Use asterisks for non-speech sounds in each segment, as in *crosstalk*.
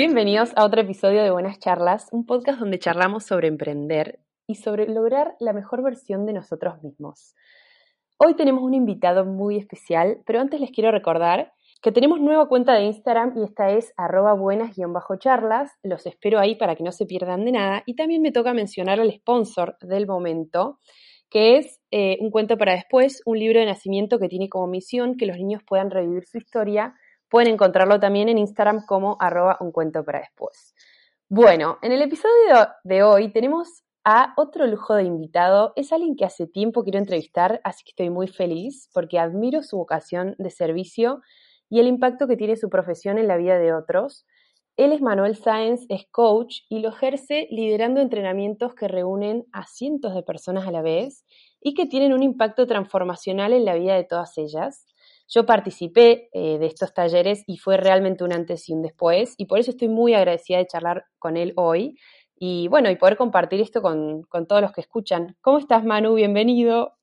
Bienvenidos a otro episodio de Buenas Charlas, un podcast donde charlamos sobre emprender y sobre lograr la mejor versión de nosotros mismos. Hoy tenemos un invitado muy especial, pero antes les quiero recordar que tenemos nueva cuenta de Instagram y esta es arroba buenas-charlas. Los espero ahí para que no se pierdan de nada. Y también me toca mencionar al sponsor del momento, que es eh, Un cuento para después, un libro de nacimiento que tiene como misión que los niños puedan revivir su historia. Pueden encontrarlo también en Instagram como arroba un cuento para después. Bueno, en el episodio de hoy tenemos a otro lujo de invitado. Es alguien que hace tiempo quiero entrevistar, así que estoy muy feliz porque admiro su vocación de servicio y el impacto que tiene su profesión en la vida de otros. Él es Manuel Sáenz, es coach y lo ejerce liderando entrenamientos que reúnen a cientos de personas a la vez y que tienen un impacto transformacional en la vida de todas ellas. Yo participé eh, de estos talleres y fue realmente un antes y un después y por eso estoy muy agradecida de charlar con él hoy y bueno, y poder compartir esto con, con todos los que escuchan. ¿Cómo estás Manu? Bienvenido.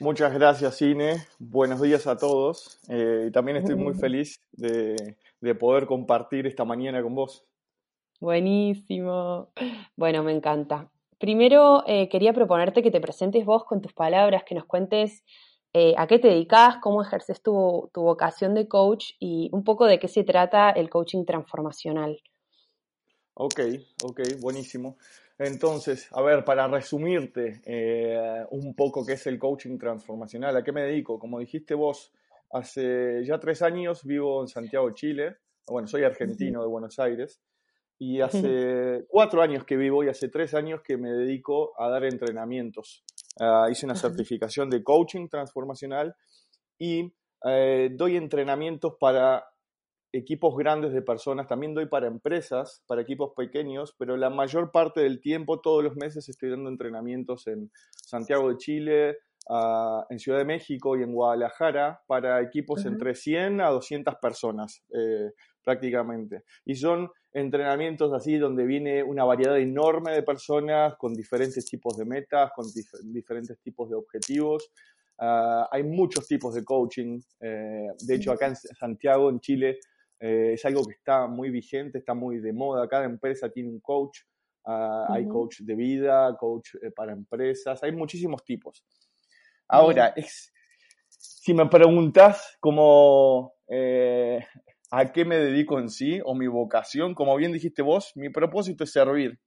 Muchas gracias, Ine. Buenos días a todos. Eh, y también estoy muy feliz de, poder compartir esta mañana con vos. Buenísimo. Bueno, me encanta. Primero, eh, quería proponerte que te presentes vos con tus palabras, que nos cuentes eh, a qué te dedicas, cómo ejerces tu, tu vocación de coach y un poco de qué se trata el coaching transformacional. Ok, ok, buenísimo. Entonces, a ver, para resumirte eh, un poco qué es el coaching transformacional, ¿a qué me dedico? Como dijiste vos, hace ya tres años vivo en Santiago, Chile. Bueno, soy argentino de Buenos Aires. Y hace cuatro años que vivo y hace tres años que me dedico a dar entrenamientos. Ah, hice una certificación de coaching transformacional y eh, doy entrenamientos para equipos grandes de personas, también doy para empresas, para equipos pequeños, pero la mayor parte del tiempo, todos los meses, estoy dando entrenamientos en Santiago de Chile, ah, en Ciudad de México y en Guadalajara para equipos entre 100 a 200 personas eh, prácticamente. Y son entrenamientos así donde viene una variedad enorme de personas con diferentes tipos de metas, con diferentes tipos de objetivos. Ah, hay muchos tipos de coaching. Eh, de hecho, acá en Santiago, en Chile, eh, es algo que está muy vigente, está muy de moda. Cada empresa tiene un coach. Ah, hay coach de vida, coach eh, para empresas, hay muchísimos tipos. Ahora, es, si me preguntas como eh, a qué me dedico en sí o mi vocación, como bien dijiste vos, mi propósito es servir.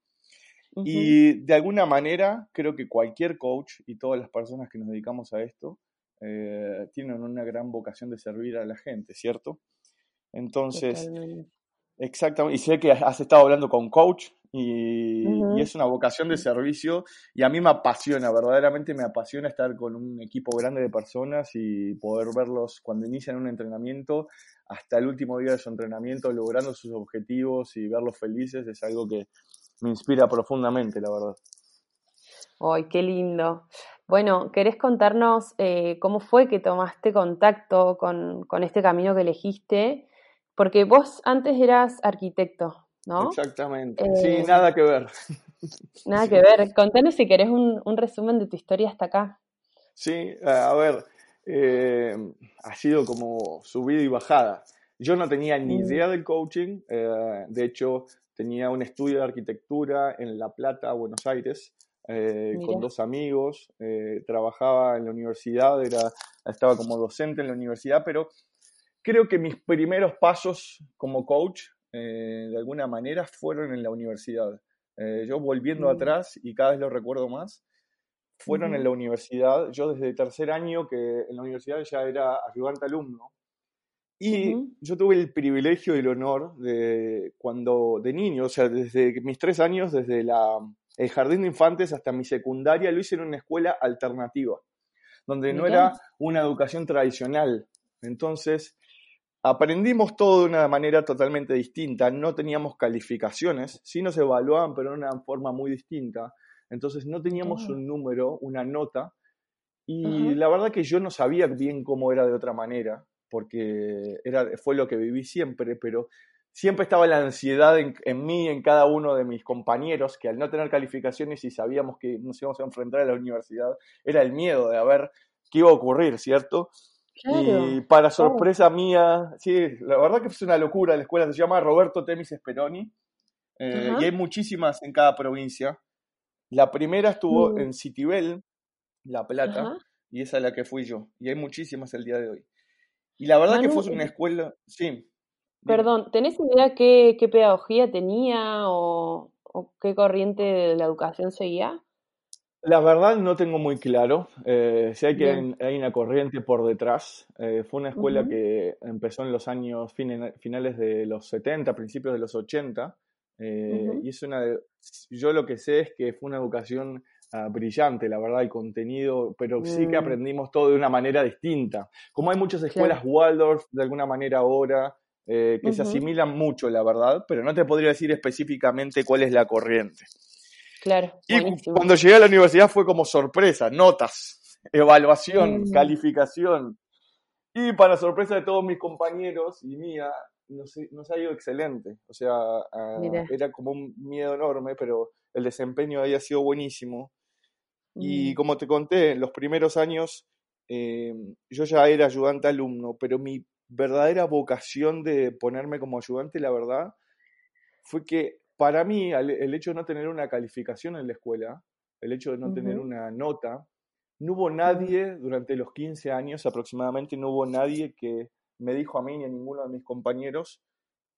Y de alguna manera creo que cualquier coach y todas las personas que nos dedicamos a esto tienen una gran vocación de servir a la gente, ¿cierto? Entonces, exactamente, y sé que has estado hablando con coach y, es una vocación de servicio y a mí me apasiona, verdaderamente me apasiona estar con un equipo grande de personas y poder verlos cuando inician un entrenamiento hasta el último día de su entrenamiento logrando sus objetivos y verlos felices es algo que me inspira profundamente, la verdad. ¡Ay, qué lindo! Bueno, ¿querés contarnos eh, cómo fue que tomaste contacto con, con, este camino que elegiste porque vos antes eras arquitecto, ¿no? Exactamente. sí, eh, nada que ver. *laughs* Nada que ver. Contanos si querés un, resumen de tu historia hasta acá. Sí, eh, a ver, eh, ha sido como subida y bajada. Yo no tenía ni mm. idea del coaching, de hecho tenía un estudio de arquitectura en La Plata, Buenos Aires, con dos amigos, trabajaba en la universidad, era, estaba como docente en la universidad, pero creo que mis primeros pasos como coach, eh, de alguna manera, fueron en la universidad. Eh, yo volviendo mm. atrás, y cada vez lo recuerdo más, fueron en la universidad. Yo desde tercer año, que en la universidad ya era ayudante alumno, y yo tuve el privilegio y el honor de cuando de niño, o sea, desde mis tres años, desde la, el jardín de infantes hasta mi secundaria, lo hice en una escuela alternativa, donde no era una educación tradicional. Entonces, Aprendimos todo de una manera totalmente distinta, no teníamos calificaciones, sí nos evaluaban, pero de una forma muy distinta. Entonces no teníamos un número, una nota, y la verdad que yo no sabía bien cómo era de otra manera, porque era, fue lo que viví siempre, pero siempre estaba la ansiedad en, en mí, en cada uno de mis compañeros, que al no tener calificaciones y sabíamos que nos íbamos a enfrentar a la universidad, era el miedo de a ver qué iba a ocurrir, ¿cierto? Y para sorpresa mía, sí, la verdad que es una locura la escuela, se llama Roberto Temis Esperoni eh, y hay muchísimas en cada provincia. La primera estuvo mm. en Citibel, La Plata, y esa es la que fui yo. Y hay muchísimas el día de hoy. Y la verdad que fue una escuela, sí. Perdón, ¿tenés idea qué, qué pedagogía tenía o, o, qué corriente de la educación seguía? La verdad no tengo muy claro. Eh, sé que hay, una corriente por detrás. Eh, fue una escuela que empezó en los años finales de los 70, principios de los 80. Eh, y es una yo lo que sé es que fue una educación ah, brillante, la verdad, el contenido, pero sí que mm. aprendimos todo de una manera distinta. Como hay muchas escuelas Waldorf de alguna manera ahora, que se asimilan mucho, la verdad, pero no te podría decir específicamente cuál es la corriente. Claro. Y cuando llegué a la universidad fue como sorpresa, notas, *laughs* evaluación, mm. calificación. Y para sorpresa de todos mis compañeros y mía, nos, nos ha ido excelente. O sea, ah, era como un miedo enorme, pero el desempeño había sido buenísimo. Y mm. como te conté, en los primeros años eh, yo ya era ayudante alumno, pero mi verdadera vocación de ponerme como ayudante, la verdad, fue que para mí, el hecho de no tener una calificación en la escuela, el hecho de no tener una nota, no hubo nadie durante los 15 años aproximadamente, no hubo nadie que me dijo a mí ni a ninguno de mis compañeros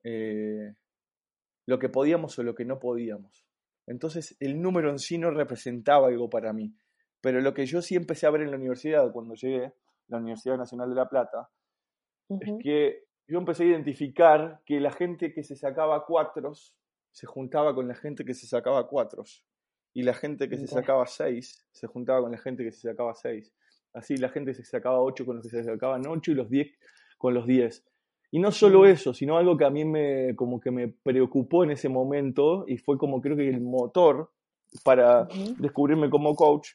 eh, lo que podíamos o lo que no podíamos. Entonces el número en sí no representaba algo para mí. Pero lo que yo sí empecé a ver en la universidad cuando llegué, la Universidad Nacional de La Plata, es que yo empecé a identificar que la gente que se sacaba cuatros se juntaba con la gente que se sacaba cuatro. Y la gente que se sacaba seis se juntaba con la gente que se sacaba seis. Así la gente se sacaba ocho con los que se sacaban ocho y los diez con los diez. Y no solo eso, sino algo que a mí me, como que me preocupó en ese momento y fue como creo que el motor para descubrirme como coach,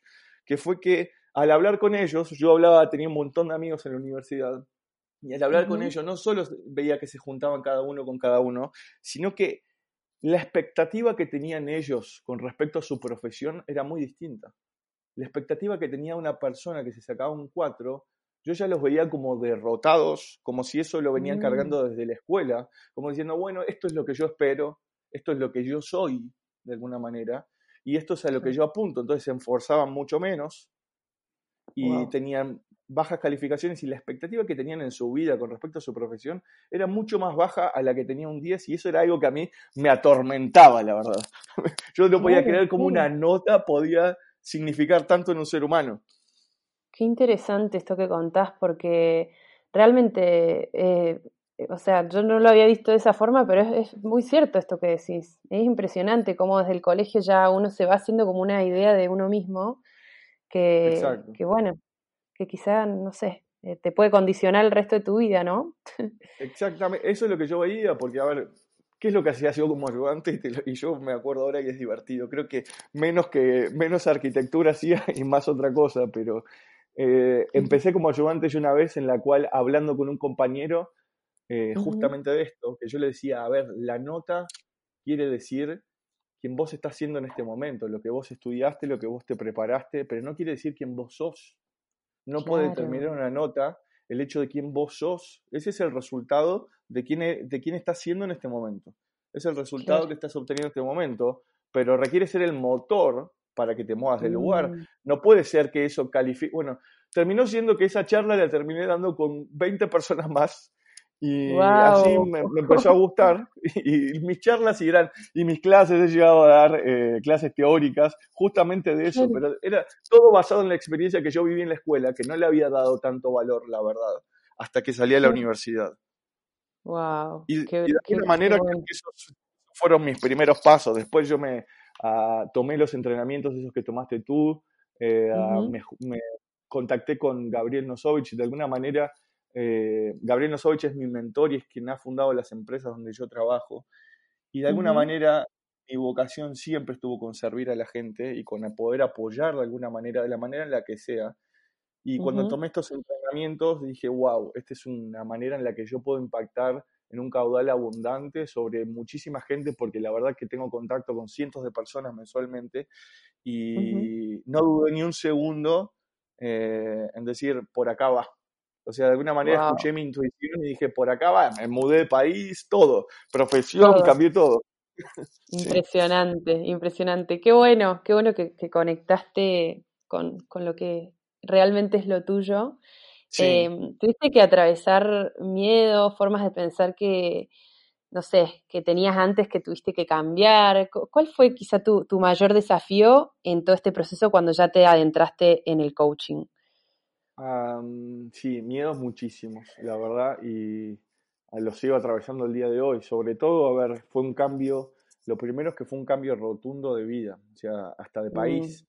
que fue que al hablar con ellos, yo hablaba, tenía un montón de amigos en la universidad, y al hablar con ellos no solo veía que se juntaban cada uno con cada uno, sino que la expectativa que tenían ellos con respecto a su profesión era muy distinta. La expectativa que tenía una persona que se sacaba un 4, yo ya los veía como derrotados, como si eso lo venían mm. cargando desde la escuela, como diciendo, bueno, esto es lo que yo espero, esto es lo que yo soy, de alguna manera, y esto es a lo que yo apunto. Entonces se esforzaban mucho menos y tenían bajas calificaciones y la expectativa que tenían en su vida con respecto a su profesión era mucho más baja a la que tenía un 10 y eso era algo que a mí me atormentaba, la verdad. *laughs* Yo no podía creer cómo una nota podía significar tanto en un ser humano. Qué interesante esto que contás porque realmente, eh, o sea, yo no lo había visto de esa forma, pero es, muy cierto esto que decís. Es impresionante cómo desde el colegio ya uno se va haciendo como una idea de uno mismo que, que bueno, que quizá, no sé, eh, te puede condicionar el resto de tu vida, ¿no? *laughs* Exactamente, eso es lo que yo veía, porque a ver, ¿qué es lo que hacía yo como ayudante? Y yo me acuerdo ahora que es divertido, creo que menos que menos arquitectura hacía *laughs* y más otra cosa, pero eh, empecé como ayudante yo una vez en la cual hablando con un compañero eh, justamente de esto, que yo le decía, a ver, la nota quiere decir quién vos estás siendo en este momento, lo que vos estudiaste, lo que vos te preparaste, pero no quiere decir quién vos sos. No puede determinar una nota el hecho de quién vos sos. Ese es el resultado de quién, e, de quién estás siendo en este momento. Es el resultado que estás obteniendo en este momento, pero requiere ser el motor para que te muevas del lugar. Mm. No puede ser que eso califique. Bueno, terminó siendo que esa charla la terminé dando con 20 personas más y así me, empezó a gustar. *laughs* Y, mis charlas y, eran, y mis clases, he llegado a dar eh, clases teóricas justamente de eso, pero era todo basado en la experiencia que yo viví en la escuela, que no le había dado tanto valor, la verdad, hasta que salí a la universidad. Wow. Y, de alguna manera esos fueron mis primeros pasos. Después yo me ah, tomé los entrenamientos esos que tomaste tú, eh, ah, me, me, contacté con Gabriel Nosovich y de alguna manera eh, Gabriel Nosovich es mi mentor y es quien ha fundado las empresas donde yo trabajo. Y de alguna manera mi vocación siempre estuvo con servir a la gente y con poder apoyar de alguna manera, de la manera en la que sea. Y cuando tomé estos entrenamientos dije, wow, esta es una manera en la que yo puedo impactar en un caudal abundante sobre muchísima gente, porque la verdad que tengo contacto con cientos de personas mensualmente y no dudé ni un segundo eh, en decir, por acá va, O sea, de alguna manera escuché mi intuición y dije, por acá va, me mudé de país, todo, profesión, cambié todo. *laughs* Impresionante, impresionante. Qué bueno, qué bueno que, conectaste con, lo que realmente es lo tuyo. Em, tuviste que atravesar miedo, formas de pensar que, no sé, que tenías antes que tuviste que cambiar. ¿Cuál fue quizá tu, tu mayor desafío en todo este proceso cuando ya te adentraste en el coaching? Sí, miedos muchísimos, la verdad, y lo sigo atravesando el día de hoy. Sobre todo, a ver, fue un cambio, lo primero es que fue un cambio rotundo de vida, o sea, hasta de país. Mm.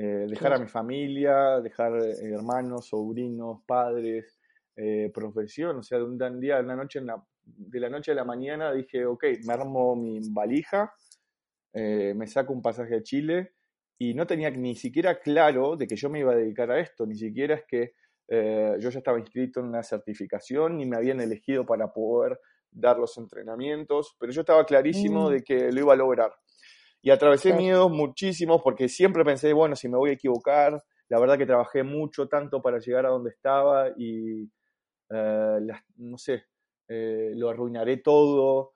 Eh, dejar a mi familia, dejar eh, hermanos, sobrinos, padres, eh, profesión, o sea, de un día, de la noche, en la, de la noche a la mañana dije, ok, me armo mi valija, me saco un pasaje a Chile y no tenía ni siquiera claro de que yo me iba a dedicar a esto, ni siquiera es que eh, yo ya estaba inscrito en una certificación, ni me habían elegido para poder dar los entrenamientos, pero yo estaba clarísimo mm. de que lo iba a lograr. Y atravesé miedos muchísimos porque siempre pensé, bueno, si me voy a equivocar, la verdad que trabajé mucho, tanto para llegar a donde estaba y, eh, no sé, eh, lo arruinaré todo.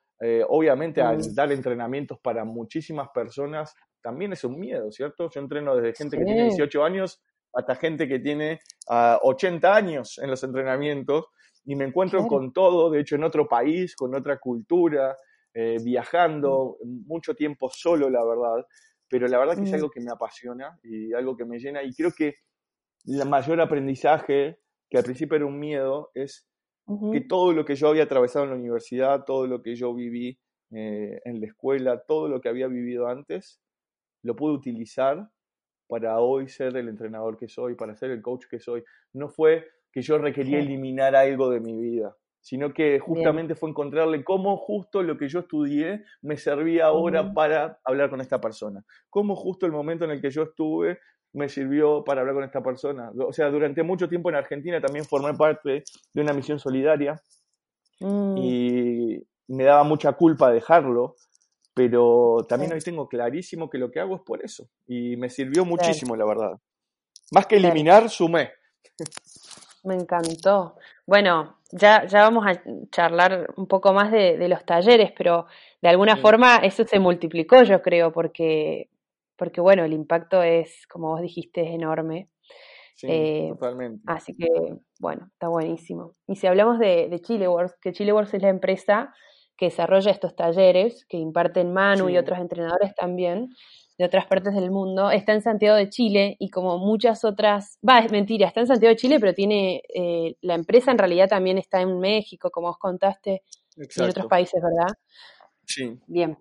obviamente al mm. dar entrenamientos para muchísimas personas, también es un miedo, ¿cierto? Yo entreno desde gente que tiene 18 años hasta gente que tiene 80 ah, años en los entrenamientos y me encuentro con todo, de hecho en otro país, con otra cultura, eh, viajando, mucho tiempo solo, la verdad, pero la verdad que es algo que me apasiona y algo que me llena y creo que el mayor aprendizaje, que al principio era un miedo, es que todo lo que yo había atravesado en la universidad, todo lo que yo viví eh, en la escuela, todo lo que había vivido antes, lo pude utilizar para hoy ser el entrenador que soy, para ser el coach que soy. No fue que yo requería eliminar algo de mi vida, sino que justamente fue encontrarle cómo justo lo que yo estudié me servía ahora para hablar con esta persona, cómo justo el momento en el que yo estuve me sirvió para hablar con esta persona. O sea, durante mucho tiempo en Argentina también formé parte de una misión solidaria mm. y me daba mucha culpa dejarlo, pero también hoy tengo clarísimo que lo que hago es por eso y me sirvió muchísimo, la verdad. Más que eliminar, sumé. Me encantó. Bueno, ya, ya vamos a charlar un poco más de, los talleres, pero de alguna forma eso se multiplicó, yo creo, porque, porque bueno, el impacto es, como vos dijiste, es enorme. Sí, eh, totalmente. Así que, bueno, está buenísimo. Y si hablamos de, de Chileworks, que Chileworks es la empresa que desarrolla estos talleres, que imparten Manu y otros entrenadores también de otras partes del mundo, está en Santiago de Chile y como muchas otras, va, es mentira, está en Santiago de Chile, pero tiene, eh, la empresa en realidad también está en México, como os contaste, y en otros países, ¿verdad? Sí. Bien.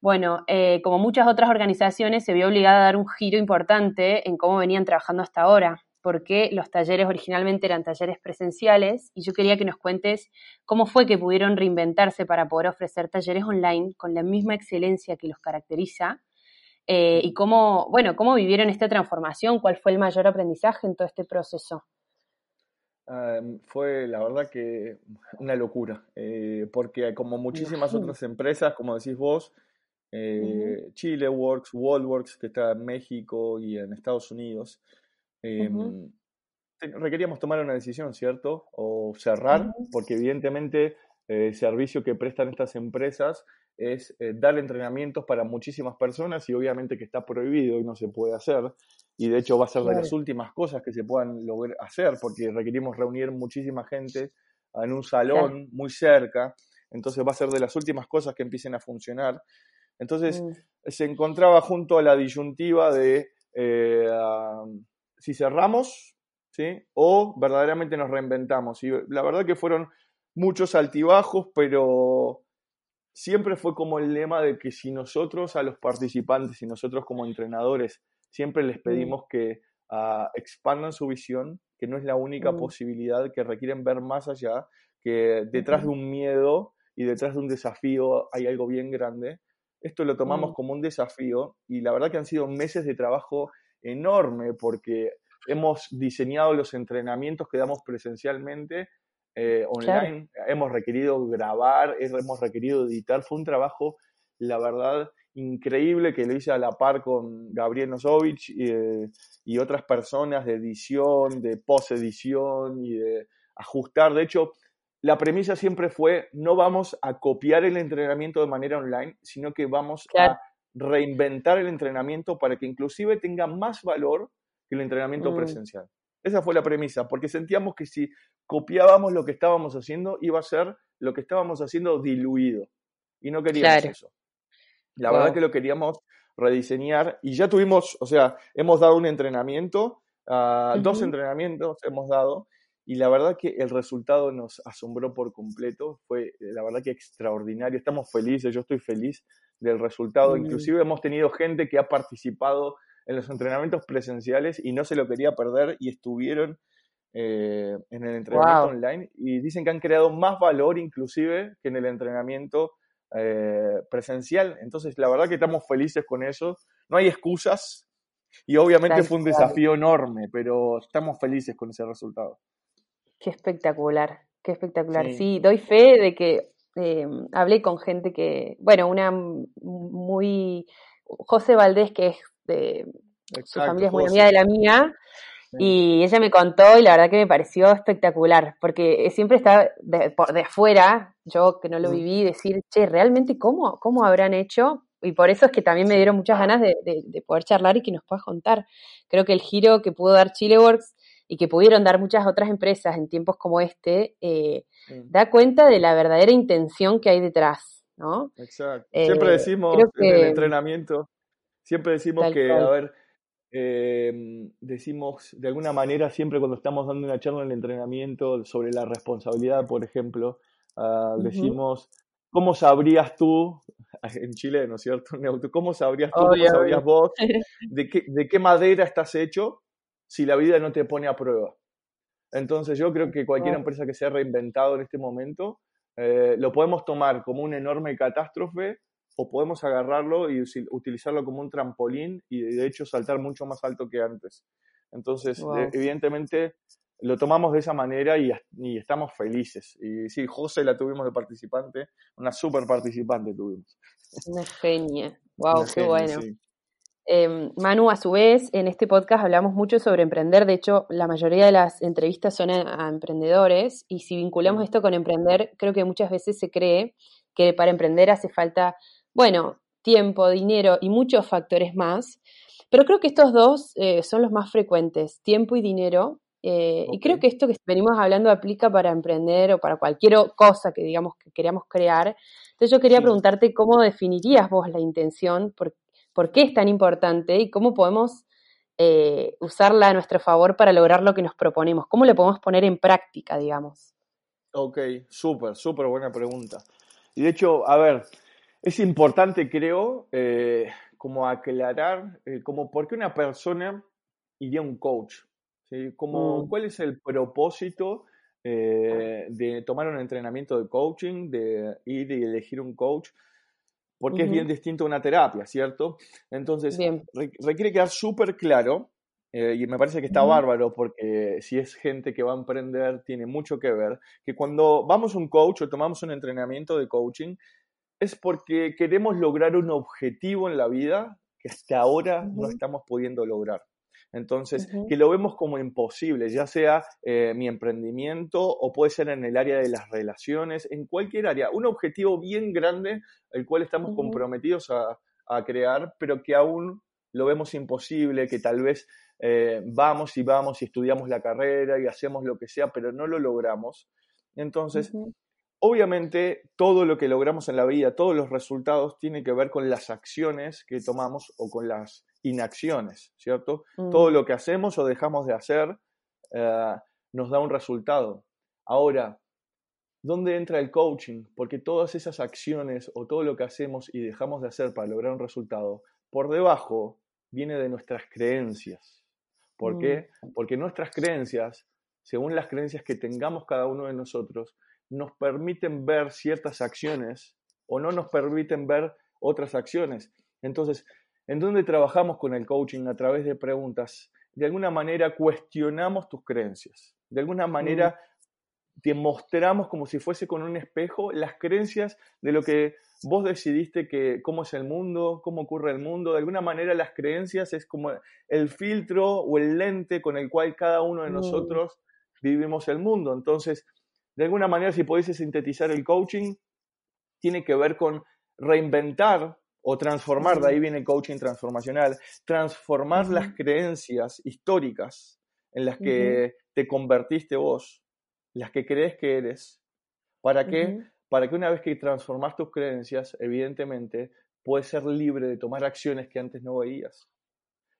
Bueno, eh, como muchas otras organizaciones, se vio obligada a dar un giro importante en cómo venían trabajando hasta ahora porque los talleres originalmente eran talleres presenciales y yo quería que nos cuentes cómo fue que pudieron reinventarse para poder ofrecer talleres online con la misma excelencia que los caracteriza eh, y cómo, bueno, cómo vivieron esta transformación, cuál fue el mayor aprendizaje en todo este proceso. fue la verdad que una locura, eh, porque como muchísimas otras empresas, como decís vos, eh, Chile Works, Works, que está en México y en Estados Unidos, Em, requeríamos tomar una decisión, ¿cierto? O cerrar, porque evidentemente eh, el servicio que prestan estas empresas es eh, dar entrenamientos para muchísimas personas y obviamente que está prohibido y no se puede hacer. Y de hecho va a ser de las últimas cosas que se puedan lograr hacer porque requerimos reunir muchísima gente en un salón muy cerca. Entonces va a ser de las últimas cosas que empiecen a funcionar. Entonces mm. se encontraba junto a la disyuntiva de eh, si cerramos, ¿sí? O verdaderamente nos reinventamos. Y la verdad que fueron muchos altibajos, pero siempre fue como el lema de que si nosotros a los participantes y nosotros como entrenadores siempre les mm. pedimos que ah, expandan su visión, que no es la única mm. posibilidad, que requieren ver más allá, que detrás de un miedo y detrás de un desafío hay algo bien grande. Esto lo tomamos mm. como un desafío y la verdad que han sido meses de trabajo enorme porque hemos diseñado los entrenamientos que damos presencialmente eh, online, hemos requerido grabar, hemos requerido editar, fue un trabajo, la verdad, increíble que lo hice a la par con Gabriel Nosovich eh, y otras personas de edición, de post-edición y de ajustar. De hecho, la premisa siempre fue, no vamos a copiar el entrenamiento de manera online, sino que vamos a reinventar el entrenamiento para que inclusive tenga más valor que el entrenamiento mm. presencial. Esa fue la premisa, porque sentíamos que si copiábamos lo que estábamos haciendo, iba a ser lo que estábamos haciendo diluido. Y no queríamos eso. La verdad que lo queríamos rediseñar y ya tuvimos, o sea, hemos dado un entrenamiento, ah, dos entrenamientos hemos dado y la verdad que el resultado nos asombró por completo, fue eh, la verdad que extraordinario, estamos felices, yo estoy feliz del resultado, mm. inclusive hemos tenido gente que ha participado en los entrenamientos presenciales y no se lo quería perder y estuvieron eh, en el entrenamiento online y dicen que han creado más valor inclusive que en el entrenamiento eh, presencial. Entonces, la verdad que estamos felices con eso. No hay excusas y obviamente fue un desafío enorme, pero estamos felices con ese resultado. Qué espectacular, qué espectacular. Sí, doy fe de que eh, hablé con gente que, bueno, una muy, José Valdés, que es de, su familia es muy amiga de la mía, y ella me contó y la verdad que me pareció espectacular, porque siempre está de, de afuera, yo que no lo viví, decir, che, ¿realmente cómo, cómo habrán hecho? Y por eso es que también me dieron muchas ganas de, de, poder charlar y que nos puedas contar. Creo que el giro que pudo dar Chileworks y que pudieron dar muchas otras empresas en tiempos como este, eh, da cuenta de la verdadera intención que hay detrás, ¿no? Exacto. Siempre eh, decimos en el entrenamiento, siempre decimos que, a ver, eh, decimos de alguna manera siempre cuando estamos dando una charla en el entrenamiento sobre la responsabilidad, por ejemplo, ah, decimos, ¿cómo sabrías tú, *laughs* en Chile, ¿no es cierto? *laughs* ¿Cómo sabrías tú, cómo sabrías vos *laughs* de qué, de qué madera estás hecho si la vida no te pone a prueba? Entonces yo creo que cualquier empresa que se ha reinventado en este momento eh, lo podemos tomar como una enorme catástrofe o podemos agarrarlo y utilizarlo como un trampolín y de hecho saltar mucho más alto que antes. Entonces, evidentemente, lo tomamos de esa manera y, estamos felices. Y sí, José la tuvimos de participante, una super participante tuvimos. Una genia. *laughs* Wow, qué bueno. Em, Manu, a su vez, en este podcast hablamos mucho sobre emprender. De hecho, la mayoría de las entrevistas son a, emprendedores. Y si vinculamos esto con emprender, creo que muchas veces se cree que para emprender hace falta bueno, tiempo, dinero y muchos factores más. Pero creo que estos dos eh, son los más frecuentes, tiempo y dinero. Eh, y creo que esto que venimos hablando aplica para emprender o para cualquier cosa que digamos que queríamos crear. Entonces yo quería preguntarte cómo definirías vos la intención, por, por, qué es tan importante y cómo podemos eh, usarla a nuestro favor para lograr lo que nos proponemos. ¿Cómo le podemos poner en práctica, digamos? Ok, súper, súper buena pregunta. Y de hecho, a ver, es importante, creo, eh, como aclarar, eh, como por qué una persona iría a un coach. Como, mm. ¿Cuál es el propósito eh, de tomar un entrenamiento de coaching, de ir y elegir un coach? Porque es bien distinto a una terapia, ¿cierto? Entonces, requiere quedar súper claro, y me parece que está bárbaro porque si es gente que va a emprender, tiene mucho que ver, que cuando vamos a un coach o tomamos un entrenamiento de coaching, es porque queremos lograr un objetivo en la vida que hasta ahora no estamos pudiendo lograr. Entonces, que lo vemos como imposible, ya sea eh, mi emprendimiento o puede ser en el área de las relaciones, en cualquier área. Un objetivo bien grande, el cual estamos comprometidos a, crear, pero que aún lo vemos imposible, que tal vez eh, vamos y vamos y estudiamos la carrera y hacemos lo que sea, pero no lo logramos. Entonces, Obviamente, todo lo que logramos en la vida, todos los resultados, tienen que ver con las acciones que tomamos o con las inacciones, ¿cierto? Mm. Todo lo que hacemos o dejamos de hacer eh, nos da un resultado. Ahora, ¿dónde entra el coaching? Porque todas esas acciones o todo lo que hacemos y dejamos de hacer para lograr un resultado, por debajo viene de nuestras creencias. ¿Por qué? Mm. Porque nuestras creencias, según las creencias que tengamos cada uno de nosotros, nos permiten ver ciertas acciones o no nos permiten ver otras acciones. Entonces, ¿en dónde trabajamos con el coaching? A través de preguntas. De alguna manera cuestionamos tus creencias. De alguna manera te mostramos como si fuese con un espejo las creencias de lo que vos decidiste que cómo es el mundo, cómo ocurre el mundo. De alguna manera las creencias es como el filtro o el lente con el cual cada uno de mm. nosotros vivimos el mundo. Entonces, de alguna manera, si pudiese sintetizar el coaching, tiene que ver con reinventar o transformar, de ahí viene el coaching transformacional, transformar las creencias históricas en las que te convertiste vos, las que crees que eres. ¿Para qué? Para que una vez que transformas tus creencias, evidentemente, puedes ser libre de tomar acciones que antes no veías.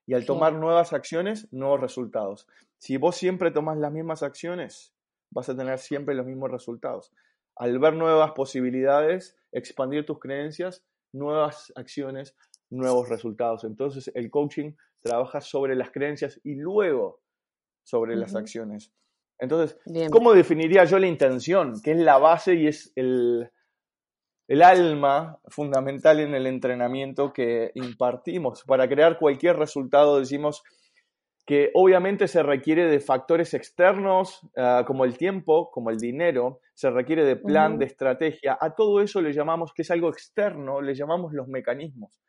Y al tomar nuevas acciones, nuevos resultados. Si vos siempre tomas las mismas acciones, vas a tener siempre los mismos resultados. Al ver nuevas posibilidades, expandir tus creencias, nuevas acciones, nuevos resultados. Entonces el coaching trabaja sobre las creencias y luego sobre las acciones. Entonces, ¿cómo definiría yo la intención? Que es la base y es el, el alma fundamental en el entrenamiento que impartimos. Para crear cualquier resultado decimos que obviamente se requiere de factores externos ah, como el tiempo, como el dinero, se requiere de plan, de estrategia. A todo eso le llamamos, que es algo externo, le llamamos los mecanismos.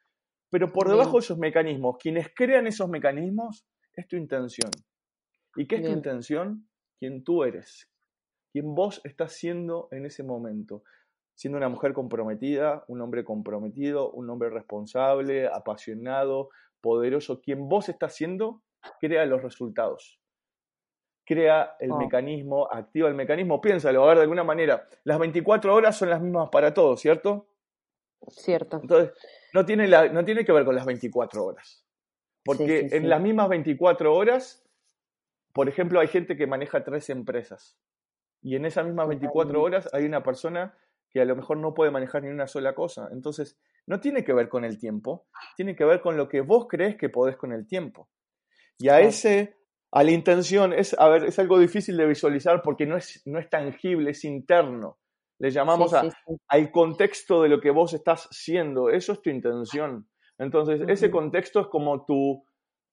Pero por debajo de esos mecanismos, quienes crean esos mecanismos, es tu intención. ¿Y qué es tu intención? Quien tú eres, quien vos estás siendo en ese momento. Siendo una mujer comprometida, un hombre comprometido, un hombre responsable, apasionado, poderoso, quien vos estás siendo crea los resultados. Crea el oh. mecanismo, activa el mecanismo. Piénsalo, a ver, de alguna manera, las 24 horas son las mismas para todos, ¿cierto? Cierto. Entonces, no tiene, la, no tiene que ver con las 24 horas. Porque en las mismas 24 horas, por ejemplo, hay gente que maneja tres empresas. Y en esas mismas 24 horas hay una persona que a lo mejor no puede manejar ni una sola cosa. Entonces, no tiene que ver con el tiempo, tiene que ver con lo que vos crees que podés con el tiempo. Y a ese, a la intención, es, a ver, es algo difícil de visualizar porque no es, no es tangible, es interno. Le llamamos al contexto de lo que vos estás siendo. Eso es tu intención. Entonces, ese contexto es como tu,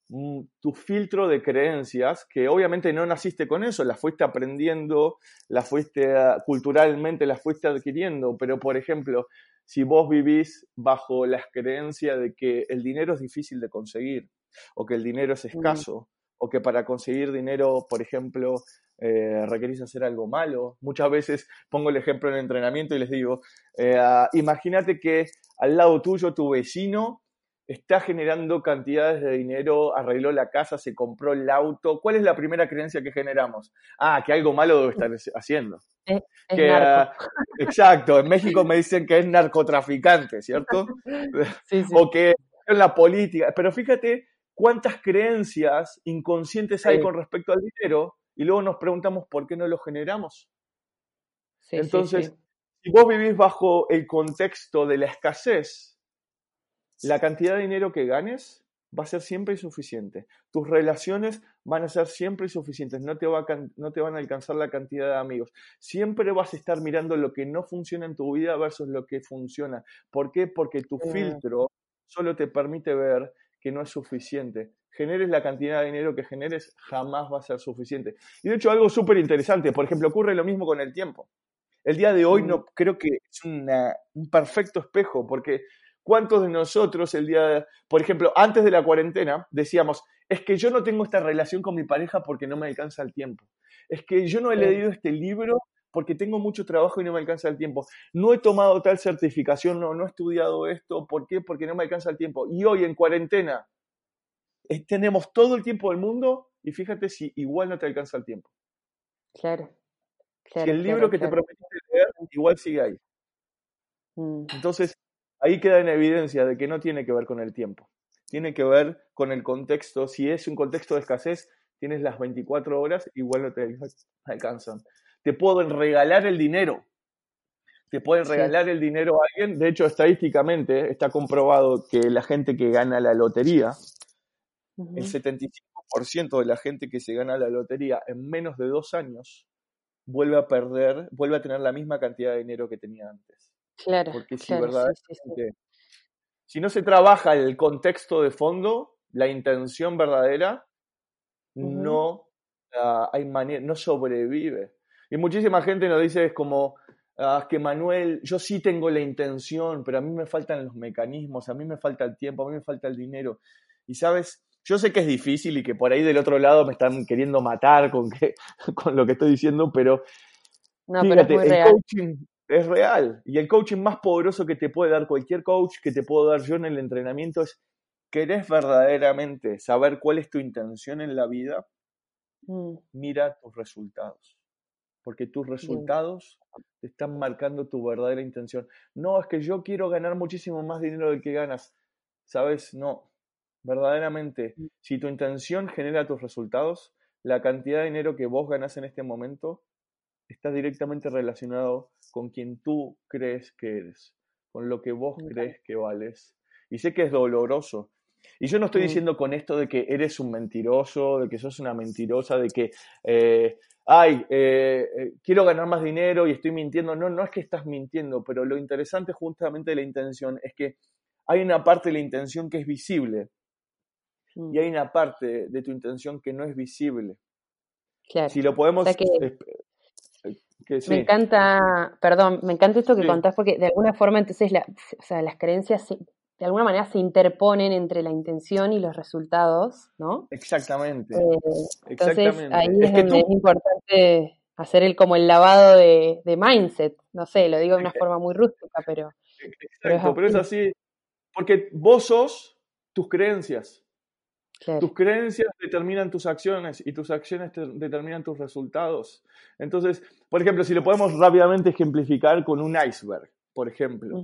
mm, tu filtro de creencias, que obviamente no naciste con eso, las fuiste aprendiendo, las fuiste ah, culturalmente, las fuiste adquiriendo, pero por ejemplo, si vos vivís bajo las creencias de que el dinero es difícil de conseguir, o que el dinero es escaso, o que para conseguir dinero, por ejemplo, eh, requerís hacer algo malo. Muchas veces pongo el ejemplo en el entrenamiento y les digo, eh, ah, imagínate que al lado tuyo tu vecino está generando cantidades de dinero, arregló la casa, se compró el auto. ¿Cuál es la primera creencia que generamos? Ah, que algo malo debe estar haciendo. Ah, exacto, en México me dicen que es narcotraficante, ¿cierto? *laughs* O que en la política. Pero fíjate cuántas creencias inconscientes hay con respecto al dinero y luego nos preguntamos por qué no lo generamos. Entonces, si vos vivís bajo el contexto de la escasez, la cantidad de dinero que ganes va a ser siempre insuficiente. Tus relaciones van a ser siempre insuficientes, no te, va no te van a alcanzar la cantidad de amigos. Siempre vas a estar mirando lo que no funciona en tu vida versus lo que funciona. ¿Por qué? Porque tu filtro solo te permite ver que no es suficiente. Generes la cantidad de dinero que generes, jamás va a ser suficiente. Y de hecho, algo súper interesante, por ejemplo, ocurre lo mismo con el tiempo. El día de hoy no creo que es un perfecto espejo, porque ¿cuántos de nosotros el día, de, por ejemplo, antes de la cuarentena, decíamos, es que yo no tengo esta relación con mi pareja porque no me alcanza el tiempo? Es que yo no he leído este libro porque tengo mucho trabajo y no me alcanza el tiempo. No he tomado tal certificación, no, no he estudiado esto. ¿Por qué? Porque no me alcanza el tiempo. Y hoy en cuarentena tenemos todo el tiempo del mundo y fíjate si igual no te alcanza el tiempo. Claro. si el libro que te prometiste leer igual sigue ahí. Mm. Entonces, ahí queda en evidencia de que no tiene que ver con el tiempo. Tiene que ver con el contexto. Si es un contexto de escasez, tienes las 24 horas, igual no te alcanzan te pueden regalar el dinero. Te pueden regalar el dinero a alguien. De hecho, estadísticamente está comprobado que la gente que gana la lotería, el 75% de la gente que se gana la lotería en menos de dos años, vuelve a perder, vuelve a tener la misma cantidad de dinero que tenía antes. Claro. Porque si verdaderamente, si no se trabaja el contexto de fondo, la intención verdadera, no hay manera, no sobrevive. Y muchísima gente nos dice, es como, ah, que Manuel, yo sí tengo la intención, pero a mí me faltan los mecanismos, a mí me falta el tiempo, a mí me falta el dinero. Y sabes, yo sé que es difícil y que por ahí del otro lado me están queriendo matar con, que, *laughs* con lo que estoy diciendo, pero, no, pero es el real. coaching es real. Y el coaching más poderoso que te puede dar cualquier coach, que te puedo dar yo en el entrenamiento, es ¿Querés verdaderamente saber cuál es tu intención en la vida? Mm. Mira tus resultados. Porque tus resultados te están marcando tu verdadera intención. No, es que yo quiero ganar muchísimo más dinero del que ganas. ¿Sabes? No. Verdaderamente, Mm. si tu intención genera tus resultados, la cantidad de dinero que vos ganás en este momento está directamente relacionado con quien tú crees que eres, con lo que vos crees que vales. Y sé que es doloroso. Y yo no estoy diciendo con esto de que eres un mentiroso, de que sos una mentirosa, de que, eh, ay, eh, eh, quiero ganar más dinero y estoy mintiendo. No, no es que estás mintiendo, pero lo interesante justamente de la intención es que hay una parte de la intención que es visible Mm. y hay una parte de tu intención que no es visible. Claro. Si lo podemos... O sea que- esp- eh, que sí. Me encanta, perdón, me encanta esto que Sí. contás porque de alguna forma entonces la- o sea, las creencias se- de alguna manera se interponen entre la intención y los resultados, ¿no? Exactamente. Eh, entonces Exactamente. ahí Es es, tú- es importante hacer el como el lavado de, de mindset, no sé, lo digo de una forma muy rústica, pero, pero es Exacto, pero es así. Porque vos sos tus creencias. claro. Tus creencias determinan tus acciones y tus acciones te- determinan tus resultados. Entonces, por ejemplo, si lo podemos rápidamente ejemplificar con un iceberg, por ejemplo.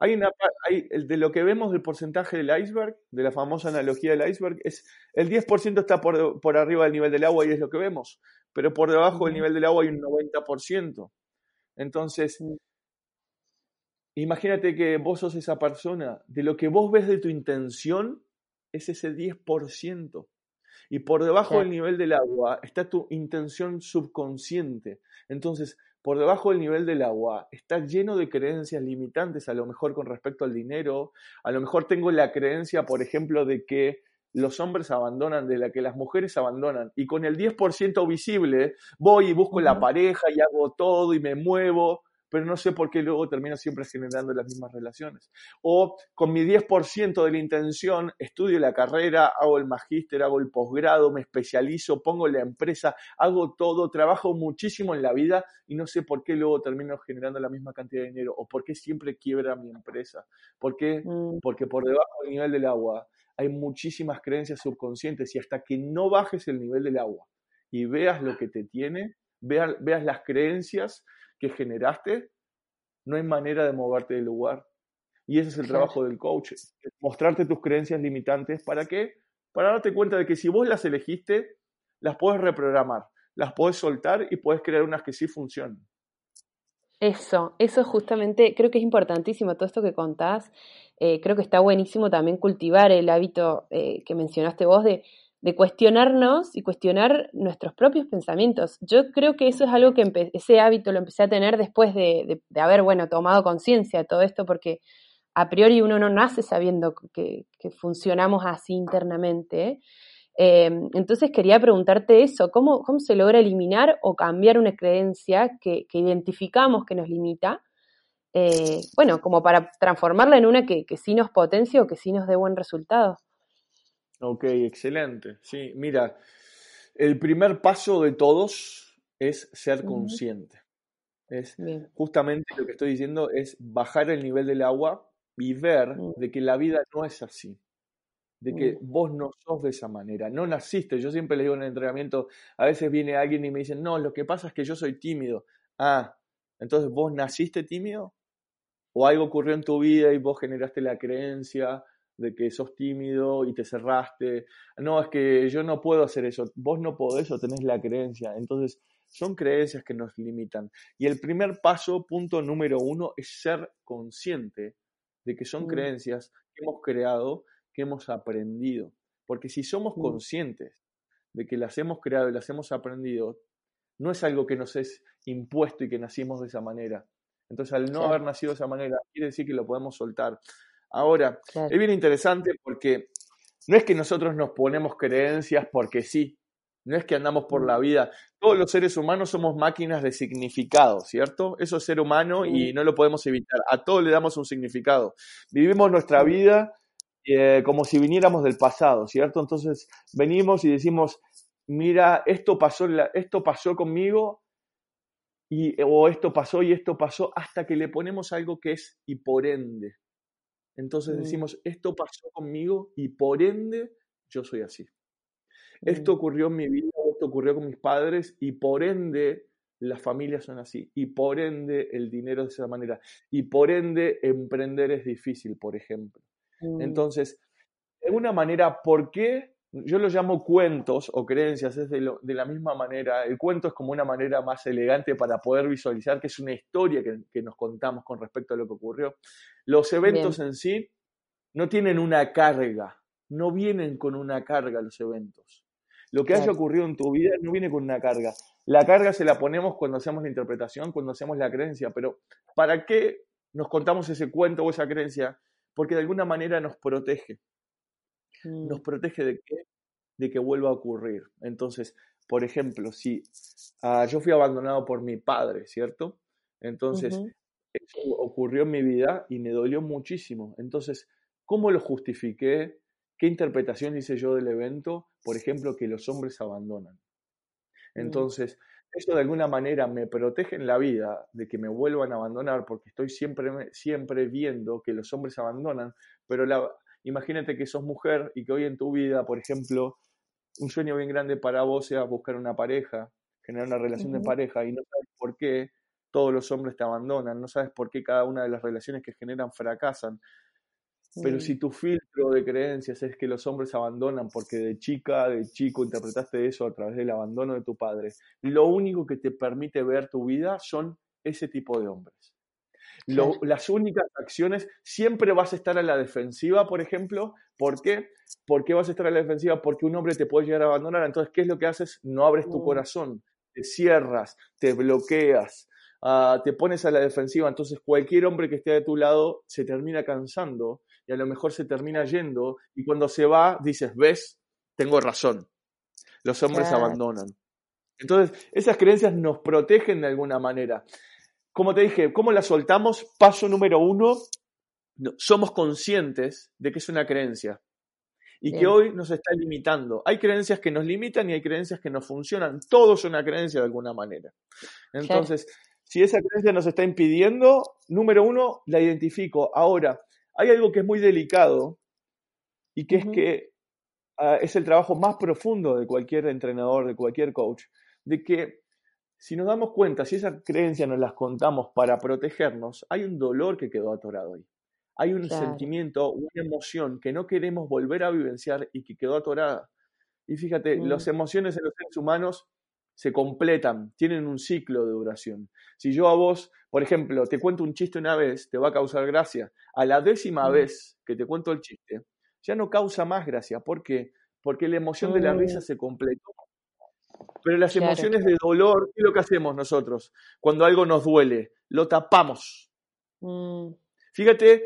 Hay una, hay, el de lo que vemos del porcentaje del iceberg, de la famosa analogía del iceberg, es el 10% está por, por arriba del nivel del agua y es lo que vemos, pero por debajo del nivel del agua hay un 90%. Entonces, imagínate que vos sos esa persona, de lo que vos ves de tu intención es ese 10%. Y por debajo del nivel del agua está tu intención subconsciente. Entonces, por debajo del nivel del agua está lleno de creencias limitantes, a lo mejor con respecto al dinero. A lo mejor tengo la creencia, por ejemplo, de que los hombres abandonan, de la que las mujeres abandonan. Y con el 10% visible voy y busco la pareja y hago todo y me muevo, pero no sé por qué luego termino siempre generando las mismas relaciones. O con mi 10% de la intención, estudio la carrera, hago el magíster, hago el posgrado, me especializo, pongo la empresa, hago todo, trabajo muchísimo en la vida y no sé por qué luego termino generando la misma cantidad de dinero o por qué siempre quiebra mi empresa. ¿Por qué? Mm, Porque por debajo del nivel del agua hay muchísimas creencias subconscientes y hasta que no bajes el nivel del agua y veas lo que te tiene, veas, veas las creencias que generaste, no hay manera de moverte del lugar. Y ese es el trabajo del coach, mostrarte tus creencias limitantes. ¿Para qué? Para darte cuenta de que si vos las elegiste, las puedes reprogramar, las puedes soltar y puedes crear unas que sí funcionen. Eso, eso justamente creo que es importantísimo todo esto que contás. Eh, creo que está buenísimo también cultivar el hábito eh, que mencionaste vos de, de cuestionarnos y cuestionar nuestros propios pensamientos. Yo creo que eso es algo que ese hábito lo empecé a tener después de, de- haber, bueno, tomado conciencia de todo esto, porque a priori uno no nace sabiendo que, que funcionamos así internamente. Eh, entonces quería preguntarte eso, ¿cómo, ¿cómo se logra eliminar o cambiar una creencia que, que identificamos que nos limita? Eh, bueno, como para transformarla en una que, que sí nos potencie o que sí nos dé buen resultado. Ok, excelente. Sí, mira, el primer paso de todos es ser consciente. Es Bien. justamente lo que estoy diciendo es bajar el nivel del agua y ver Mm. de que la vida no es así, de que Mm. vos no sos de esa manera, no naciste. Yo siempre le digo en el entrenamiento, a veces viene alguien y me dice, no, lo que pasa es que yo soy tímido. Ah, entonces vos naciste tímido o algo ocurrió en tu vida y vos generaste la creencia de que sos tímido y te cerraste. No, es que yo no puedo hacer eso. Vos no podés o tenés la creencia. Entonces, son creencias que nos limitan. Y el primer paso, punto número uno, es ser consciente de que son Mm. creencias que hemos creado, que hemos aprendido. Porque si somos Mm. conscientes de que las hemos creado y las hemos aprendido, no es algo que nos es impuesto y que nacimos de esa manera. Entonces, al no haber nacido de esa manera, quiere decir que lo podemos soltar. Ahora, Claro. es bien interesante porque no es que nosotros nos ponemos creencias porque sí. No es que andamos por la vida. Todos los seres humanos somos máquinas de significado, ¿cierto? Eso es ser humano y no lo podemos evitar. A todos le damos un significado. Vivimos nuestra vida eh, como si viniéramos del pasado, ¿cierto? Entonces venimos y decimos, mira, esto pasó, esto pasó conmigo y, o esto pasó y esto pasó, hasta que le ponemos algo que es y por ende. Entonces mm. decimos, esto pasó conmigo y por ende yo soy así. Esto mm. ocurrió en mi vida, esto ocurrió con mis padres y por ende las familias son así y por ende el dinero es de esa manera y por ende emprender es difícil, por ejemplo. Mm. Entonces, de alguna manera, ¿por qué? Yo lo llamo cuentos o creencias, es de, la misma manera. El cuento es como una manera más elegante para poder visualizar que es una historia que, nos contamos con respecto a lo que ocurrió. Los eventos en sí no tienen una carga, no vienen con una carga los eventos. Lo que haya ocurrido en tu vida no viene con una carga. La carga se la ponemos cuando hacemos la interpretación, cuando hacemos la creencia, pero ¿para qué nos contamos ese cuento o esa creencia? Porque de alguna manera nos protege. ¿Nos mm. protege de qué? De que vuelva a ocurrir. Entonces, por ejemplo, si ah, yo fui abandonado por mi padre, ¿cierto? Entonces, eso ocurrió en mi vida y me dolió muchísimo. Entonces, ¿cómo lo justifiqué? ¿Qué interpretación hice yo del evento? Por ejemplo, que los hombres abandonan. Mm. Entonces, eso de alguna manera me protege en la vida de que me vuelvan a abandonar porque estoy siempre, siempre viendo que los hombres abandonan, pero la, imagínate que sos mujer y que hoy en tu vida, por ejemplo, un sueño bien grande para vos sea buscar una pareja, generar una relación de pareja y no sabes por qué todos los hombres te abandonan, no sabes por qué cada una de las relaciones que generan fracasan. Pero si tu filtro de creencias es que los hombres abandonan porque de chica, de chico interpretaste eso a través del abandono de tu padre, lo único que te permite ver tu vida son ese tipo de hombres. Las únicas acciones, siempre vas a estar a la defensiva, por ejemplo. ¿Por qué? ¿Por qué vas a estar a la defensiva? Porque un hombre te puede llegar a abandonar. Entonces, ¿qué es lo que haces? No abres tu mm. corazón, te cierras, te bloqueas, ah, te pones a la defensiva. Entonces, cualquier hombre que esté de tu lado se termina cansando y a lo mejor se termina yendo y cuando se va dices, ves, tengo razón, los hombres abandonan. Entonces, esas creencias nos protegen de alguna manera. Como te dije, ¿cómo las soltamos? Paso número uno, somos conscientes de que es una creencia y que hoy nos está limitando. Hay creencias que nos limitan y hay creencias que nos funcionan. Todo es una creencia de alguna manera. Entonces, si esa creencia nos está impidiendo, número uno, la identifico. Ahora, hay algo que es muy delicado y que es que ah, es el trabajo más profundo de cualquier entrenador, de cualquier coach, de que si nos damos cuenta, si esa creencia nos las contamos para protegernos, hay un dolor que quedó atorado ahí. Hay un sentimiento, una emoción que no queremos volver a vivenciar y que quedó atorada. Y fíjate, las mm. emociones en los seres humanos se completan, tienen un ciclo de duración. Si yo a vos, por ejemplo, te cuento un chiste una vez, te va a causar gracia. A la décima mm. vez que te cuento el chiste, ya no causa más gracia. ¿Por qué? Porque la emoción de la risa mm. se completó. Pero las emociones de dolor, ¿qué es lo que hacemos nosotros? Cuando algo nos duele, lo tapamos. Mm. Fíjate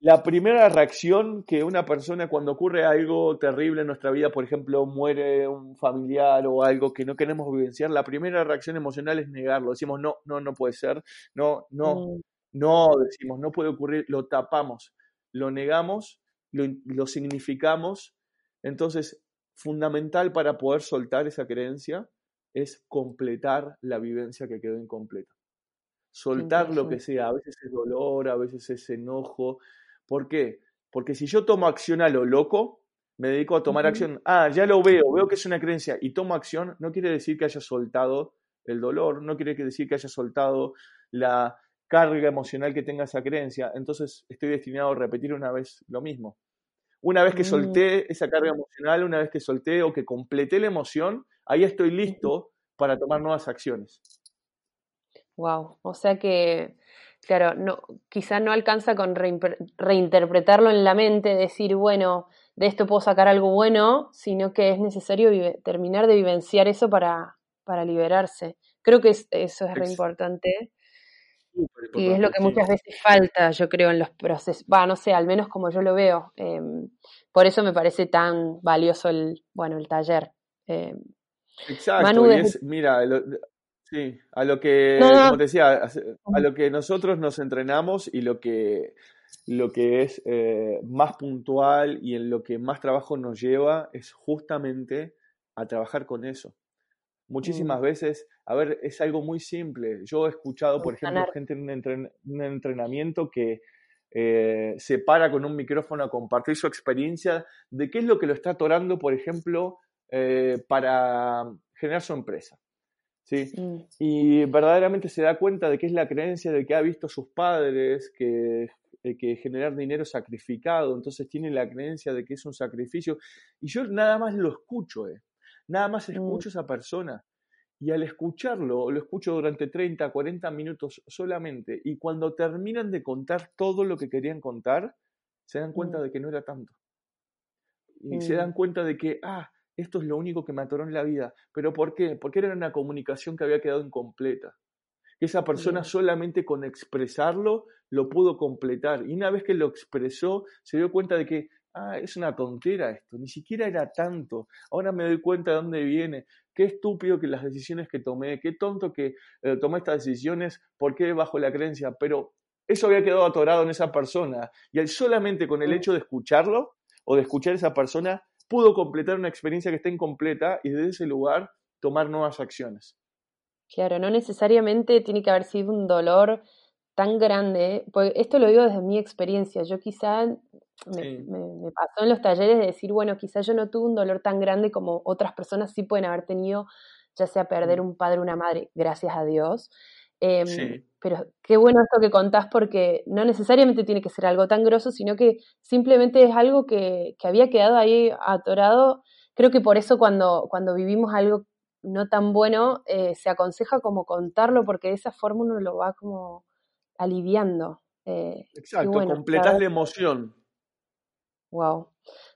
la primera reacción que una persona cuando ocurre algo terrible en nuestra vida, por ejemplo, muere un familiar o algo que no queremos vivenciar, la primera reacción emocional es negarlo. Decimos, no, no, no puede ser, no, no, mm. no, decimos, no puede ocurrir, lo tapamos, lo negamos, lo, lo significamos. Entonces, fundamental para poder soltar esa creencia es completar la vivencia que quedó incompleta. Soltar lo que sea, a veces es dolor, a veces es enojo, ¿Por qué? Porque si yo tomo acción a lo loco, me dedico a tomar acción, ah, ya lo veo, veo que es una creencia y tomo acción, no quiere decir que haya soltado el dolor, no quiere decir que haya soltado la carga emocional que tenga esa creencia, entonces estoy destinado a repetir una vez lo mismo. Una vez que mm. solté esa carga emocional, una vez que solté o que completé la emoción, ahí estoy listo para tomar nuevas acciones. Wow, o sea que Claro, no, quizá no alcanza con reinterpretarlo en la mente, decir, bueno, de esto puedo sacar algo bueno, sino que es necesario terminar de vivenciar eso para, para liberarse. Creo que eso es re importante. Y es lo que muchas veces falta, yo creo, en los procesos. Va, no sé, al menos como yo lo veo. Em, por eso me parece tan valioso el, bueno, el taller. Em, Exacto, y es, mira, sí, a lo que, como te decía, a, lo que nosotros nos entrenamos y lo que, lo que es eh, más puntual y en lo que más trabajo nos lleva es justamente a trabajar con eso. Muchísimas mm. veces, a ver, es algo muy simple. Yo he escuchado, por ejemplo, gente en un, entrenamiento que eh, se para con un micrófono a compartir su experiencia de qué es lo que lo está atorando, por ejemplo, eh, para generar su empresa. ¿sí? Y verdaderamente se da cuenta de que es la creencia de que ha visto a sus padres, que, eh, que generar dinero es sacrificado, entonces tiene la creencia de que es un sacrificio. Y yo nada más lo escucho, eh. Nada más mm. escucho a esa persona. Y al escucharlo, lo escucho durante 30, 40 minutos solamente. Y cuando terminan de contar todo lo que querían contar, se dan cuenta mm. de que no era tanto. Y se dan mm. cuenta de que, ah, esto es lo único que me atoró en la vida. ¿Pero por qué? Porque era una comunicación que había quedado incompleta. Que esa persona solamente con expresarlo lo pudo completar. Y una vez que lo expresó, se dio cuenta de que, ah, es una tontera esto, ni siquiera era tanto. Ahora me doy cuenta de dónde viene. Qué estúpido que las decisiones que tomé, qué tonto que eh, tomé estas decisiones, por qué bajo la creencia. Pero eso había quedado atorado en esa persona. Y él solamente con el hecho de escucharlo o de escuchar a esa persona, pudo completar una experiencia que está incompleta y desde ese lugar tomar nuevas acciones. Claro, no necesariamente tiene que haber sido un dolor tan grande, porque esto lo digo desde mi experiencia, yo quizá me, me, pasó en los talleres de decir, bueno, quizá yo no tuve un dolor tan grande como otras personas sí pueden haber tenido, ya sea perder un padre o una madre, gracias a Dios. Em, pero qué bueno esto que contás porque no necesariamente tiene que ser algo tan grosso, sino que simplemente es algo que, que había quedado ahí atorado. Creo que por eso cuando, cuando vivimos algo no tan bueno, eh, se aconseja como contarlo porque de esa forma uno lo va como aliviando. Eh, Exacto, completas la emoción. Wow.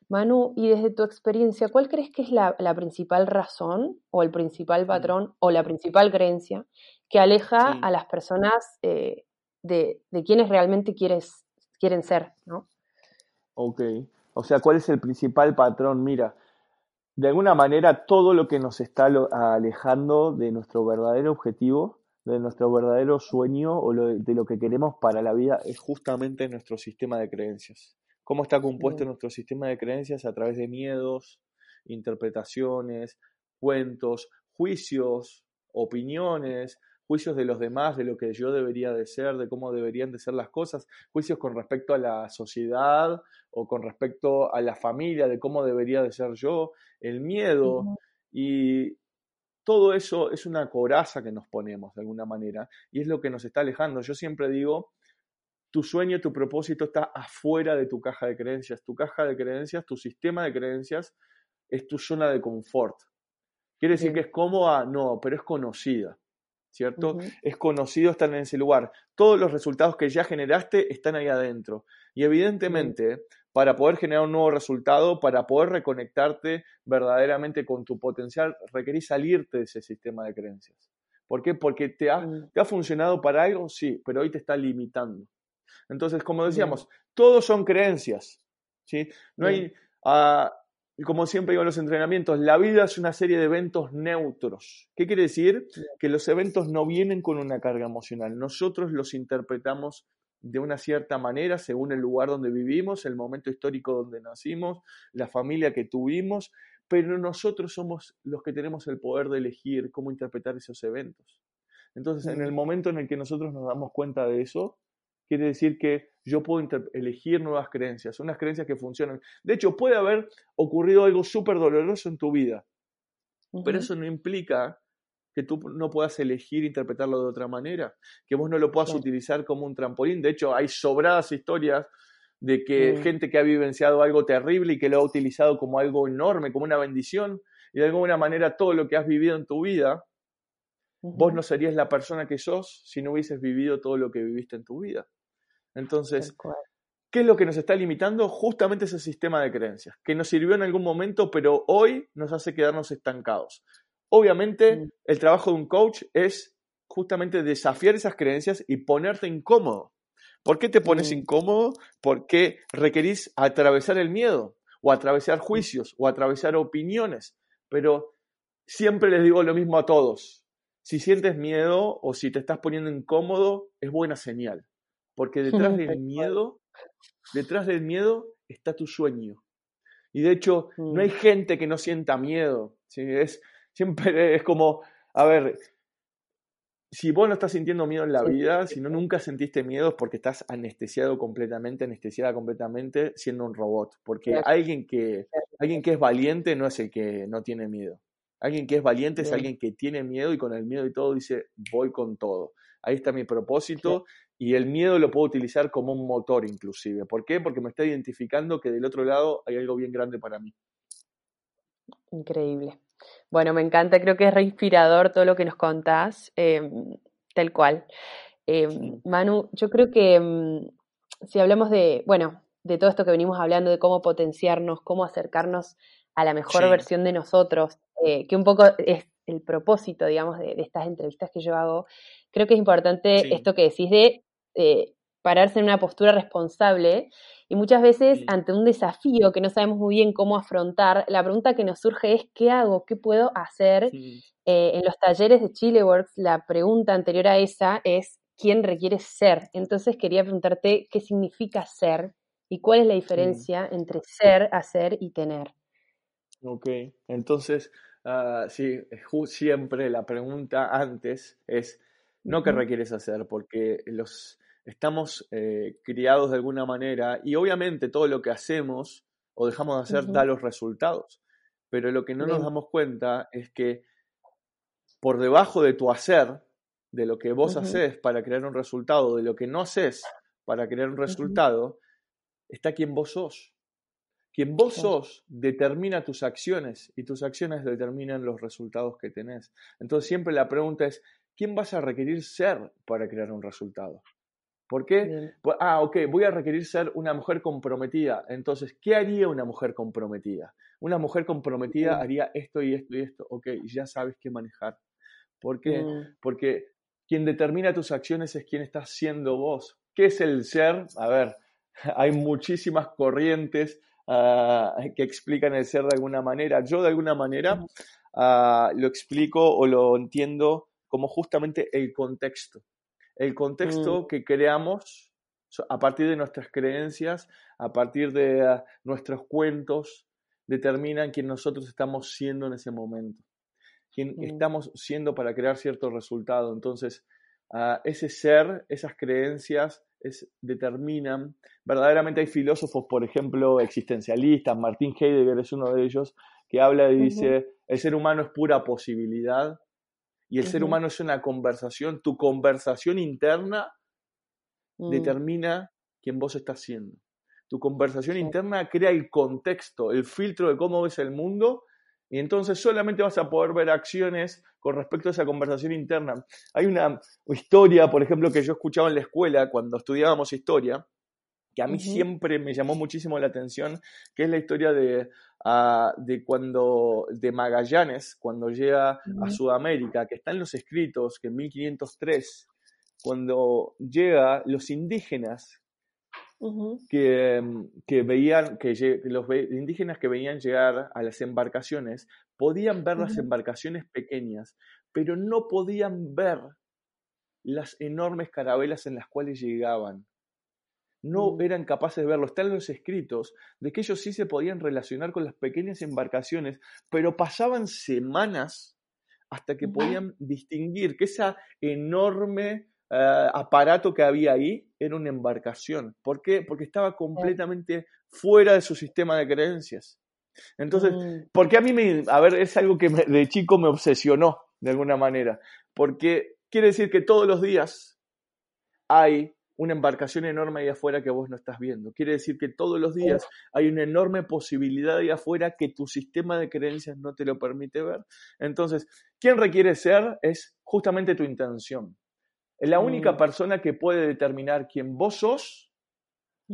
Manu, y desde tu experiencia, ¿cuál crees que es la, principal razón o el principal mm. patrón o la principal creencia que aleja a las personas eh, de, quienes realmente quieres, quieren ser? ¿no? Ok, o sea, ¿cuál es el principal patrón? Mira, de alguna manera todo lo que nos está alejando de nuestro verdadero objetivo, de nuestro verdadero sueño o de lo que queremos para la vida es justamente nuestro sistema de creencias. ¿Cómo está compuesto nuestro sistema de creencias? A través de miedos, interpretaciones, cuentos, juicios, opiniones, juicios de los demás, de lo que yo debería de ser, de cómo deberían de ser las cosas, juicios con respecto a la sociedad o con respecto a la familia, de cómo debería de ser yo, el miedo y todo eso es una coraza que nos ponemos de alguna manera y es lo que nos está alejando. Yo siempre digo, tu sueño, tu propósito está afuera de tu caja de creencias. Tu caja de creencias, tu sistema de creencias es tu zona de confort. ¿Quiere decir que es cómoda? No, pero es conocida. ¿Cierto? Es conocido estar en ese lugar. Todos los resultados que ya generaste están ahí adentro. Y evidentemente, para poder generar un nuevo resultado, para poder reconectarte verdaderamente con tu potencial, requerís salirte de ese sistema de creencias. ¿Por qué? Porque te ha, te ha funcionado para algo, sí, pero hoy te está limitando. Entonces, como decíamos, todos son creencias. ¿sí? No hay, ah, y como siempre digo en los entrenamientos, la vida es una serie de eventos neutros. ¿Qué quiere decir? Que los eventos no vienen con una carga emocional. Nosotros los interpretamos de una cierta manera según el lugar donde vivimos, el momento histórico donde nacimos, la familia que tuvimos, pero nosotros somos los que tenemos el poder de elegir cómo interpretar esos eventos. Entonces, en el momento en el que nosotros nos damos cuenta de eso, quiere decir que yo puedo elegir nuevas creencias, unas creencias que funcionan. De hecho, puede haber ocurrido algo súper doloroso en tu vida, pero eso no implica que tú no puedas elegir interpretarlo de otra manera, que vos no lo puedas utilizar como un trampolín. De hecho, hay sobradas historias de que mm. gente que ha vivenciado algo terrible y que lo ha utilizado como algo enorme, como una bendición, y de alguna manera todo lo que has vivido en tu vida, vos no serías la persona que sos si no hubieses vivido todo lo que viviste en tu vida. Entonces, ¿qué es lo que nos está limitando? Justamente ese sistema de creencias, que nos sirvió en algún momento, pero hoy nos hace quedarnos estancados. Obviamente, mm. el trabajo de un coach es justamente desafiar esas creencias y ponerte incómodo. ¿Por qué te pones mm. incómodo? Porque requerís atravesar el miedo, o atravesar mm. juicios, o atravesar opiniones. Pero siempre les digo lo mismo a todos. Si sientes miedo o si te estás poniendo incómodo, es buena señal. Porque *laughs* detrás del miedo, detrás del miedo está tu sueño. Y de hecho, no hay mm. gente que no sienta miedo. ¿sí? Es, siempre es como, a ver, si vos no estás sintiendo miedo en la vida, si no nunca sentiste miedo es porque estás anestesiado completamente, anestesiada completamente siendo un robot. Porque alguien que, alguien que es valiente no es el que no tiene miedo. Alguien que es valiente es alguien que tiene miedo y con el miedo y todo dice, voy con todo. Ahí está mi propósito y el miedo lo puedo utilizar como un motor inclusive. ¿Por qué? Porque me está identificando que del otro lado hay algo bien grande para mí. Increíble. Bueno, me encanta, creo que es re inspirador todo lo que nos contás, em, tal cual. Em, Manu, yo creo que em, si hablamos de, bueno, de todo esto que venimos hablando, de cómo potenciarnos, cómo acercarnos a la mejor versión de nosotros, eh, que un poco es el propósito, digamos, de, estas entrevistas que yo hago, creo que es importante esto que decís de eh, pararse en una postura responsable y muchas veces ante un desafío que no sabemos muy bien cómo afrontar, la pregunta que nos surge es ¿qué hago? ¿Qué puedo hacer? Eh, en los talleres de Chileworks, la pregunta anterior a esa es ¿quién requiere ser? Entonces quería preguntarte qué significa ser y cuál es la diferencia entre ser, hacer y tener. Ok, entonces, uh, sí, siempre la pregunta antes es, no qué requieres hacer, porque los estamos eh, criados de alguna manera y obviamente todo lo que hacemos o dejamos de hacer da los resultados, pero lo que no nos damos cuenta es que por debajo de tu hacer, de lo que vos haces para crear un resultado, de lo que no haces para crear un resultado, está quien vos sos. Quien vos sos determina tus acciones y tus acciones determinan los resultados que tenés. Entonces siempre la pregunta es, ¿quién vas a requerir ser para crear un resultado? ¿Por qué? Pues, ah, ok, voy a requerir ser una mujer comprometida. Entonces, ¿qué haría una mujer comprometida? Una mujer comprometida haría esto y esto y esto. Ok, ya sabes qué manejar. ¿Por qué? Mm. Porque quien determina tus acciones es quien estás siendo vos. ¿Qué es el ser? A ver, *laughs* hay muchísimas corrientes Ah, que explican el ser de alguna manera. Yo de alguna manera ah, lo explico o lo entiendo como justamente el contexto. El contexto mm. que creamos a partir de nuestras creencias, a partir de ah, nuestros cuentos, determinan quién nosotros estamos siendo en ese momento, quién mm. estamos siendo para crear cierto resultado. Entonces, ese ser, esas creencias, determinan, verdaderamente hay filósofos, por ejemplo, existencialistas, Martin Heidegger es uno de ellos, que habla y dice, el ser humano es pura posibilidad y el ser humano es una conversación, tu conversación interna mm. determina quién vos estás siendo. Tu conversación interna crea el contexto, el filtro de cómo ves el mundo y entonces solamente vas a poder ver acciones con respecto a esa conversación interna. Hay una historia, por ejemplo, que yo escuchaba en la escuela cuando estudiábamos historia, que a mí siempre me llamó muchísimo la atención, que es la historia de, ah, de cuando de Magallanes, cuando llega a Sudamérica, que está en los escritos, que en 1503, cuando llega, los indígenas que, mm, que, veían, que los indígenas que veían llegar a las embarcaciones podían ver las embarcaciones pequeñas, pero no podían ver las enormes carabelas en las cuales llegaban. No mm. eran capaces de verlo. Están los escritos de que ellos sí se podían relacionar con las pequeñas embarcaciones, pero pasaban semanas hasta que podían distinguir que esa enorme eh, aparato que había ahí era una embarcación. ¿Por qué? Porque estaba completamente fuera de su sistema de creencias. Entonces, mm. porque a mí me, a ver, es algo que de chico me obsesionó de alguna manera, porque quiere decir que todos los días hay una embarcación enorme ahí afuera que vos no estás viendo. Quiere decir que todos los días hay una enorme posibilidad ahí afuera que tu sistema de creencias no te lo permite ver. Entonces, ¿quién requiere ser? Es justamente tu intención. La única mm. persona que puede determinar quién vos sos,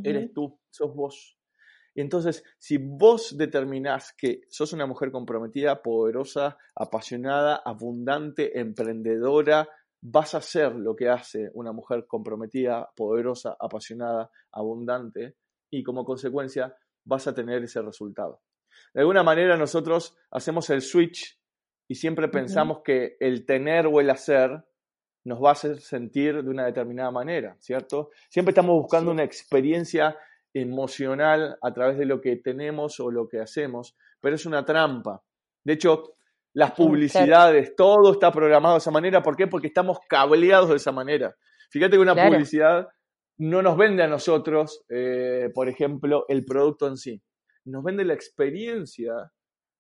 eres tú, sos vos. Y entonces, si vos determinás que sos una mujer comprometida, poderosa, apasionada, abundante, emprendedora, vas a hacer lo que hace una mujer comprometida, poderosa, apasionada, abundante, y como consecuencia vas a tener ese resultado. De alguna manera nosotros hacemos el switch y siempre pensamos que el tener o el hacer nos va a hacer sentir de una determinada manera, ¿cierto? Siempre estamos buscando una experiencia emocional a través de lo que tenemos o lo que hacemos, pero es una trampa. De hecho, las publicidades, todo está programado de esa manera. ¿Por qué? Porque estamos cableados de esa manera. Fíjate que una publicidad no nos vende a nosotros, eh, por ejemplo, el producto en sí. Nos vende la experiencia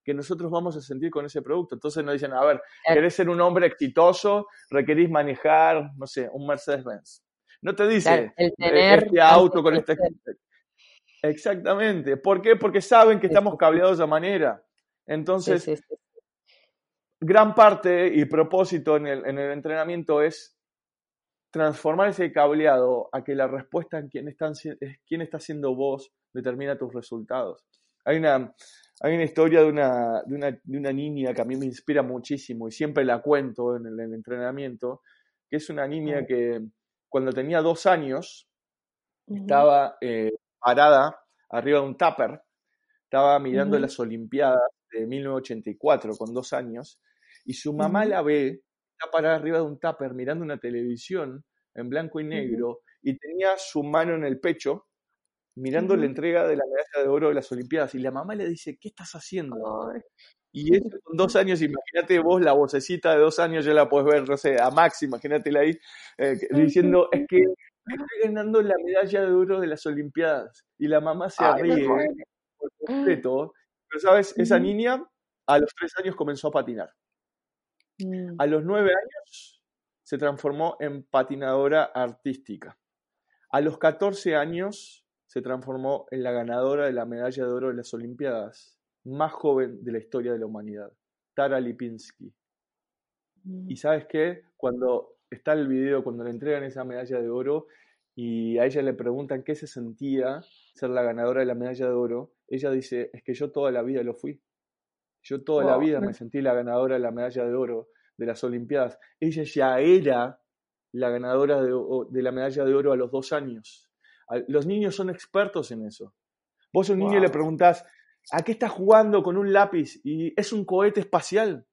que nosotros vamos a sentir con ese producto. Entonces nos dicen, a ver, querés ser un hombre exitoso, requerís manejar, no sé, un Mercedes-Benz. No te dice el tener este auto con este... Exactamente. ¿Por qué? Porque saben que estamos cableados de esa manera. Entonces, gran parte y propósito en el, en el, entrenamiento es transformar ese cableado a que la respuesta en quién, están, quién está siendo vos determina tus resultados. Hay una, hay una historia de una, de, una, de una, niña que a mí me inspira muchísimo y siempre la cuento en el, entrenamiento, que es una niña que cuando tenía dos años estaba eh, parada arriba de un tupper, estaba mirando las Olimpiadas de 1984 con dos años y su mamá la ve, está parada arriba de un tupper mirando una televisión en blanco y negro y tenía su mano en el pecho mirando la entrega de la medalla de oro de las Olimpiadas y la mamá le dice, ¿qué estás haciendo? Y eso con dos *laughs* años, imagínate vos la vocecita de dos años, ya la puedes ver, no sé, a Max, imagínatela ahí, eh, diciendo, es que estoy ganando la medalla de oro de las Olimpiadas. Y la mamá se ríe por completo. Pero, ¿sabes? Esa niña a los tres años comenzó a patinar. Mm. A los nueve años se transformó en patinadora artística. A los 14 años se transformó en la ganadora de la medalla de oro de las Olimpiadas, más joven de la historia de la humanidad, Tara Lipinski. Y mm. sabes qué, cuando está el video, cuando le entregan esa medalla de oro y a ella le preguntan qué se sentía ser la ganadora de la medalla de oro, ella dice, es que yo toda la vida lo fui. Yo toda la vida me sentí la ganadora de la medalla de oro de las Olimpiadas. Ella ya era la ganadora de, la medalla de oro a los dos años. Los niños son expertos en eso. Vos a un niño le preguntás, ¿a qué estás jugando con un lápiz? Y es un cohete espacial.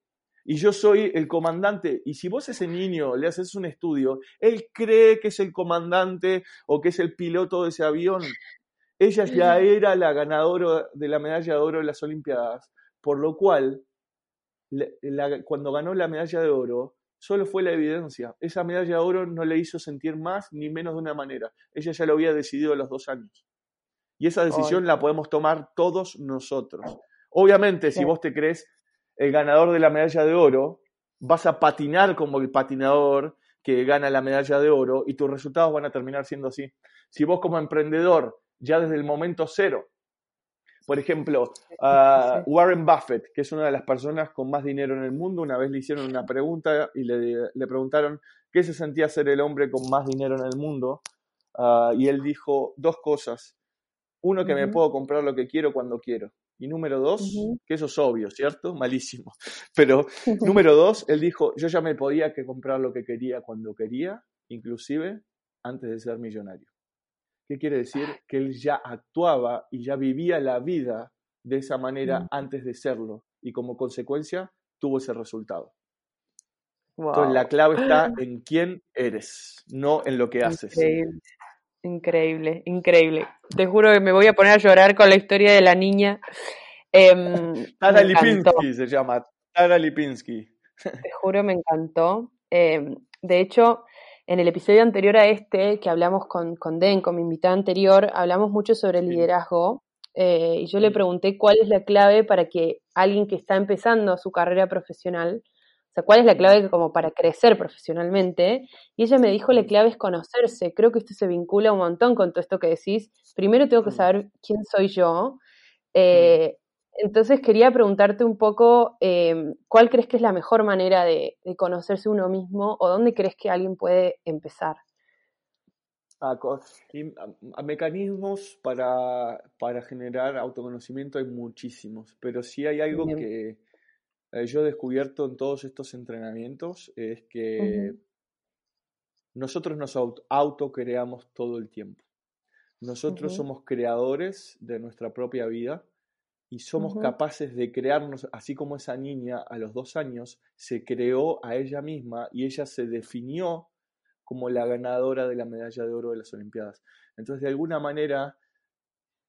Y yo soy el comandante. Y si vos a ese niño le haces un estudio, él cree que es el comandante o que es el piloto de ese avión. Ella ya era la ganadora de la medalla de oro de las Olimpiadas. Por lo cual, cuando ganó la medalla de oro, solo fue la evidencia. Esa medalla de oro no le hizo sentir más ni menos de una manera. Ella ya lo había decidido a los dos años. Y esa decisión la podemos tomar todos nosotros. Obviamente, si vos te crees el ganador de la medalla de oro, vas a patinar como el patinador que gana la medalla de oro y tus resultados van a terminar siendo así. Si vos como emprendedor, ya desde el momento cero, por ejemplo, Warren Buffett, que es una de las personas con más dinero en el mundo, una vez le hicieron una pregunta y le, preguntaron qué se sentía ser el hombre con más dinero en el mundo. Ah, y él dijo dos cosas. Uno, que me puedo comprar lo que quiero cuando quiero. Y número dos, que eso es obvio, ¿cierto? Malísimo. *laughs* Pero *laughs* número dos, él dijo, yo ya me podía que comprar lo que quería cuando quería, inclusive antes de ser millonario. ¿Qué quiere decir? Que él ya actuaba y ya vivía la vida de esa manera antes de serlo y como consecuencia tuvo ese resultado. Entonces la clave está *laughs* en quién eres, no en lo que haces. Increíble, increíble. Te juro que me voy a poner a llorar con la historia de la niña. *laughs* Eh, Tara Lipinski se llama, Tara Lipinski. Te juro, me encantó. Em, de hecho, en el episodio anterior a este, que hablamos con, con Den, con mi invitada anterior, hablamos mucho sobre liderazgo. Eh, y yo le pregunté cuál es la clave para que alguien que está empezando su carrera profesional o sea, ¿cuál es la clave como para crecer profesionalmente? Y ella me dijo, la clave es conocerse. Creo que esto se vincula un montón con todo esto que decís. Primero tengo que saber quién soy yo. Eh, entonces quería preguntarte un poco, em, ¿cuál crees que es la mejor manera de, conocerse uno mismo o dónde crees que alguien puede empezar? A, mecanismos para, para, generar autoconocimiento hay muchísimos, pero sí hay algo que, eh, yo he descubierto en todos estos entrenamientos es que nosotros nos autocreamos todo el tiempo. Nosotros somos creadores de nuestra propia vida y somos capaces de crearnos, así como esa niña a los dos años se creó a ella misma y ella se definió como la ganadora de la medalla de oro de las Olimpiadas. Entonces, de alguna manera,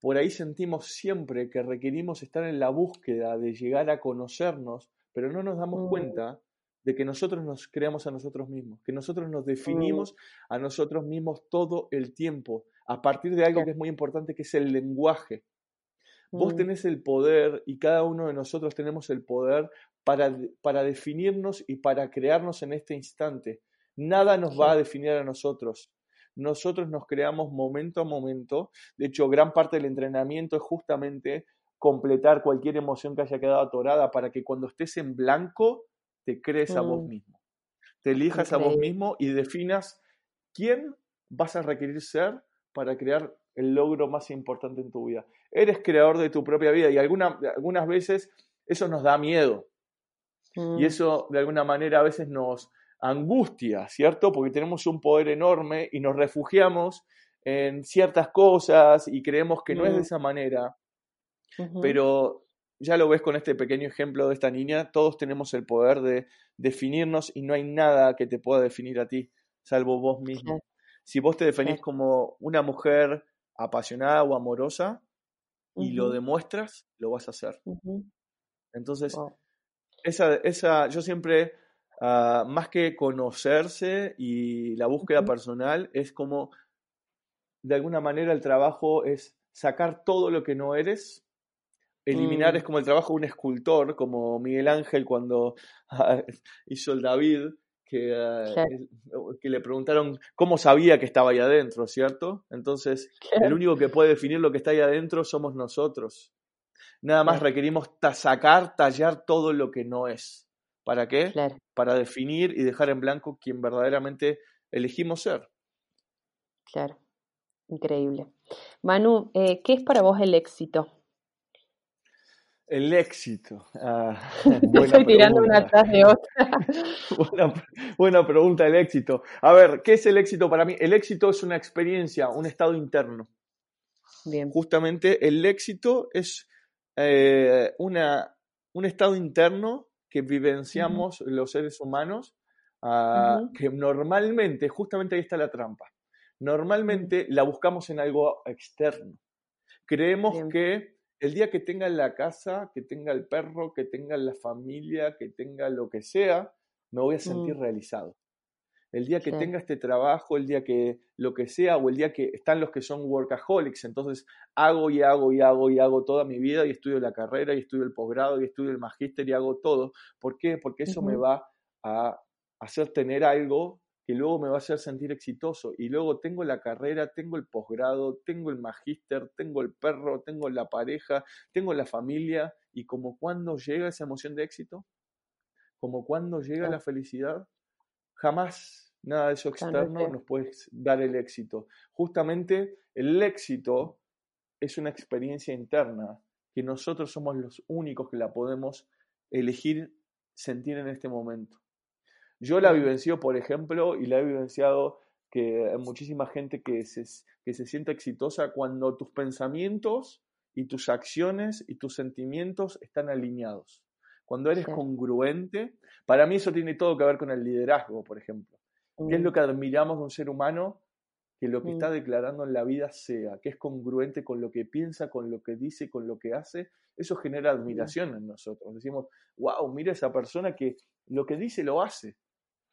por ahí sentimos siempre que requerimos estar en la búsqueda de llegar a conocernos, pero no nos damos cuenta de que nosotros nos creamos a nosotros mismos, que nosotros nos definimos a nosotros mismos todo el tiempo, a partir de algo que es muy importante, que es el lenguaje. Vos tenés el poder y cada uno de nosotros tenemos el poder para, para definirnos y para crearnos en este instante. Nada nos va a definir a nosotros nosotros nos creamos momento a momento. De hecho, gran parte del entrenamiento es justamente completar cualquier emoción que haya quedado atorada para que cuando estés en blanco te crees a vos mm. mismo. Te elijas a vos mismo y definas quién vas a requerir ser para crear el logro más importante en tu vida. Eres creador de tu propia vida y algunas veces eso nos da miedo. Y mm. eso de alguna manera a veces nos, angustia, ¿cierto? Porque tenemos un poder enorme y nos refugiamos en ciertas cosas y creemos que no es de esa manera. Pero ya lo ves con este pequeño ejemplo de esta niña, todos tenemos el poder de definirnos y no hay nada que te pueda definir a ti, salvo vos mismo. Si vos te definís como una mujer apasionada o amorosa y lo demuestras, lo vas a hacer. Entonces, esa, esa, yo siempre Ah, más que conocerse y la búsqueda personal, es como, de alguna manera, el trabajo es sacar todo lo que no eres. Eliminar mm. es como el trabajo de un escultor, como Miguel Ángel cuando *laughs* ah, hizo el David, que, ah, que, le preguntaron cómo sabía que estaba ahí adentro, ¿cierto? Entonces, el único que puede definir lo que está ahí adentro somos nosotros. Nada más requerimos sacar, tallar todo lo que no es. ¿Para qué? Para definir y dejar en blanco quien verdaderamente elegimos ser. Claro, increíble. Manu, eh, ¿qué es para vos el éxito? El éxito. Ah, *laughs* Estoy tirando una atrás de otra. *laughs* buena, pregunta, el éxito. A ver, ¿qué es el éxito para mí? El éxito es una experiencia, un estado interno. Bien. Justamente el éxito es eh, una, un estado interno que vivenciamos los seres humanos, ah, que normalmente, justamente ahí está la trampa, normalmente la buscamos en algo externo. Creemos que el día que tenga la casa, que tenga el perro, que tenga la familia, que tenga lo que sea, me voy a sentir mm. realizado. El día que tenga este trabajo, el día que lo que sea, o el día que están los que son workaholics, entonces hago y hago y hago y hago toda mi vida y estudio la carrera y estudio el posgrado y estudio el magíster y hago todo. ¿Por qué? Porque eso me va a hacer tener algo que luego me va a hacer sentir exitoso. Y luego tengo la carrera, tengo el posgrado, tengo el magíster, tengo el perro, tengo la pareja, tengo la familia. Y como cuando llega esa emoción de éxito, como cuando llega la felicidad, jamás Nada de eso externo nos puede dar el éxito. Justamente el éxito es una experiencia interna que nosotros somos los únicos que la podemos elegir sentir en este momento. Yo la vivencio, por ejemplo, y la he vivenciado que hay muchísima gente que se, que se siente exitosa cuando tus pensamientos y tus acciones y tus sentimientos están alineados. Cuando eres congruente, para mí eso tiene todo que ver con el liderazgo, por ejemplo. ¿Qué es lo mm. que admiramos de un ser humano? Que lo que está mm. declarando en la vida sea, que es congruente con lo que piensa, con lo que dice, con lo que hace. Eso genera admiración en nosotros. Decimos, wow, mira esa persona que lo que dice lo hace.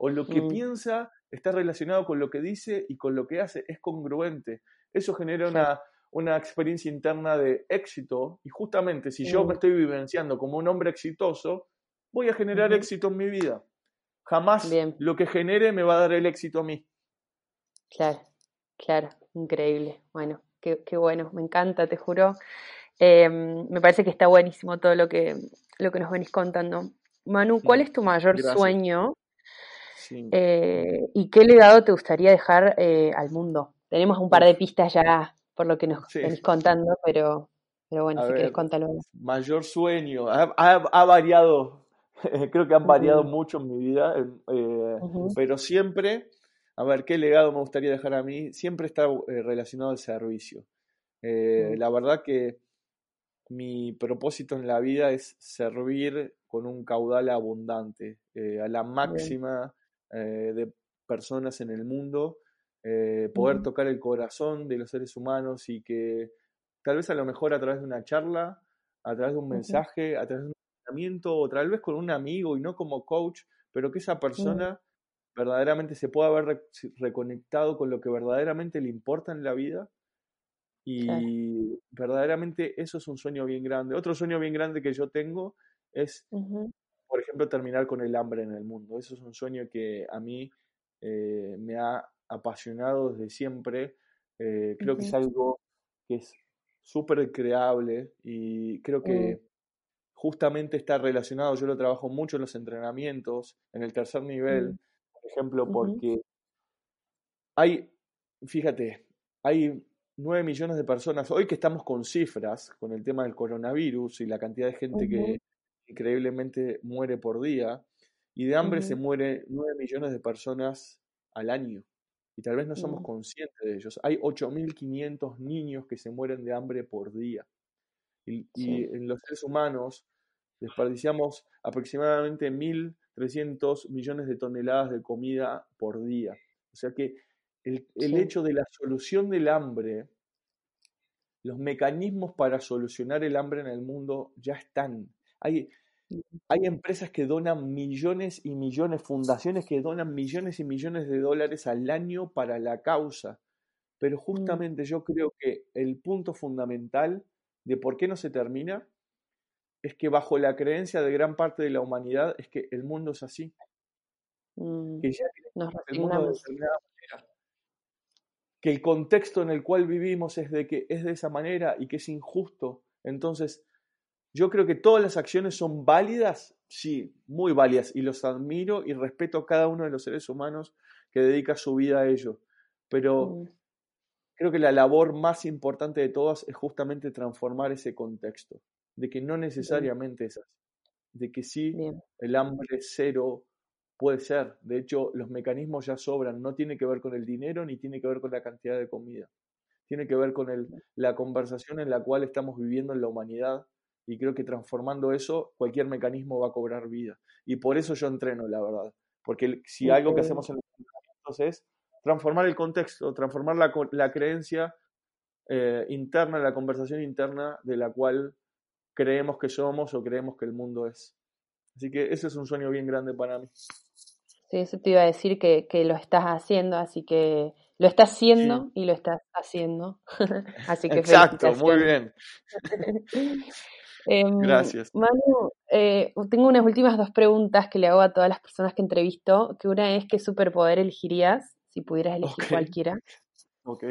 O lo que mm. piensa está relacionado con lo que dice y con lo que hace. Es congruente. Eso genera una, una experiencia interna de éxito. Y justamente si yo me estoy vivenciando como un hombre exitoso, voy a generar éxito en mi vida. Jamás lo que genere me va a dar el éxito a mí. Claro, claro, increíble. Bueno, qué, bueno, me encanta, te juro. Em, me parece que está buenísimo todo lo que, lo que nos venís contando. Manu, ¿cuál es tu mayor sueño? Eh, ¿Y qué legado te gustaría dejar eh, al mundo? Tenemos un par de pistas ya por lo que nos venís contando, pero, pero bueno, si querés contarlo. Mayor sueño. ha, variado *laughs* Creo que han variado mucho en mi vida, eh, pero siempre, a ver, ¿qué legado me gustaría dejar a mí? Siempre está relacionado al servicio. La verdad que mi propósito en la vida es servir con un caudal abundante a la máxima de personas en el mundo, poder tocar el corazón de los seres humanos y que tal vez a lo mejor a través de una charla, a través de un mensaje, a través de un entrenamiento o tal vez con un amigo y no como coach, pero que esa persona verdaderamente se pueda haber reconectado con lo que verdaderamente le importa en la vida. Y verdaderamente eso es un sueño bien grande. Otro sueño bien grande que yo tengo es, por ejemplo, terminar con el hambre en el mundo. Eso es un sueño que a mí eh, me ha apasionado desde siempre. Eh, creo que es algo que es súper creable y creo que mm. justamente está relacionado, yo lo trabajo mucho en los entrenamientos, en el tercer nivel, mm. por ejemplo, porque hay, fíjate, hay 9 millones de personas, hoy que estamos con cifras, con el tema del coronavirus y la cantidad de gente que increíblemente muere por día, y de hambre se muere 9 millones de personas al año y tal vez no somos mm. conscientes de ellos. Hay 8.500 niños que se mueren de hambre por día. Y, en los seres humanos desperdiciamos aproximadamente 1.300 millones de toneladas de comida por día. O sea que el, el hecho de la solución del hambre, los mecanismos para solucionar el hambre en el mundo ya están. Hay, hay empresas que donan millones y millones, fundaciones que donan millones y millones de dólares al año para la causa. Pero justamente yo creo que el punto fundamental de por qué no se termina es que bajo la creencia de gran parte de la humanidad es que el mundo es así. Mm. Que Nos Que el contexto en el cual vivimos es de que es de esa manera y que es injusto. Entonces, yo creo que todas las acciones son válidas, sí, muy válidas, y los admiro y respeto a cada uno de los seres humanos que dedica su vida a ello. Pero mm. creo que la labor más importante de todas es justamente transformar ese contexto, de que no necesariamente es así, de que sí, el hambre cero puede ser. De hecho, los mecanismos ya sobran, no tiene que ver con el dinero ni tiene que ver con la cantidad de comida. Tiene que ver con el, la conversación en la cual estamos viviendo en la humanidad y creo que transformando eso, cualquier mecanismo va a cobrar vida. Y por eso yo entreno, la verdad. Porque si algo que hacemos en los entrenamientos es transformar el contexto, transformar la, la creencia eh, interna, la conversación interna de la cual creemos que somos o creemos que el mundo es. Así que ese es un sueño bien grande para mí. Sí, eso te iba a decir que, que lo estás haciendo, así que lo estás haciendo y lo estás haciendo. *laughs* así que Exacto, muy bien. *laughs* Em, Gracias. Manu, eh, tengo unas últimas dos preguntas que le hago a todas las personas que entrevisto, que una es qué superpoder elegirías si pudieras elegir cualquiera. Ok.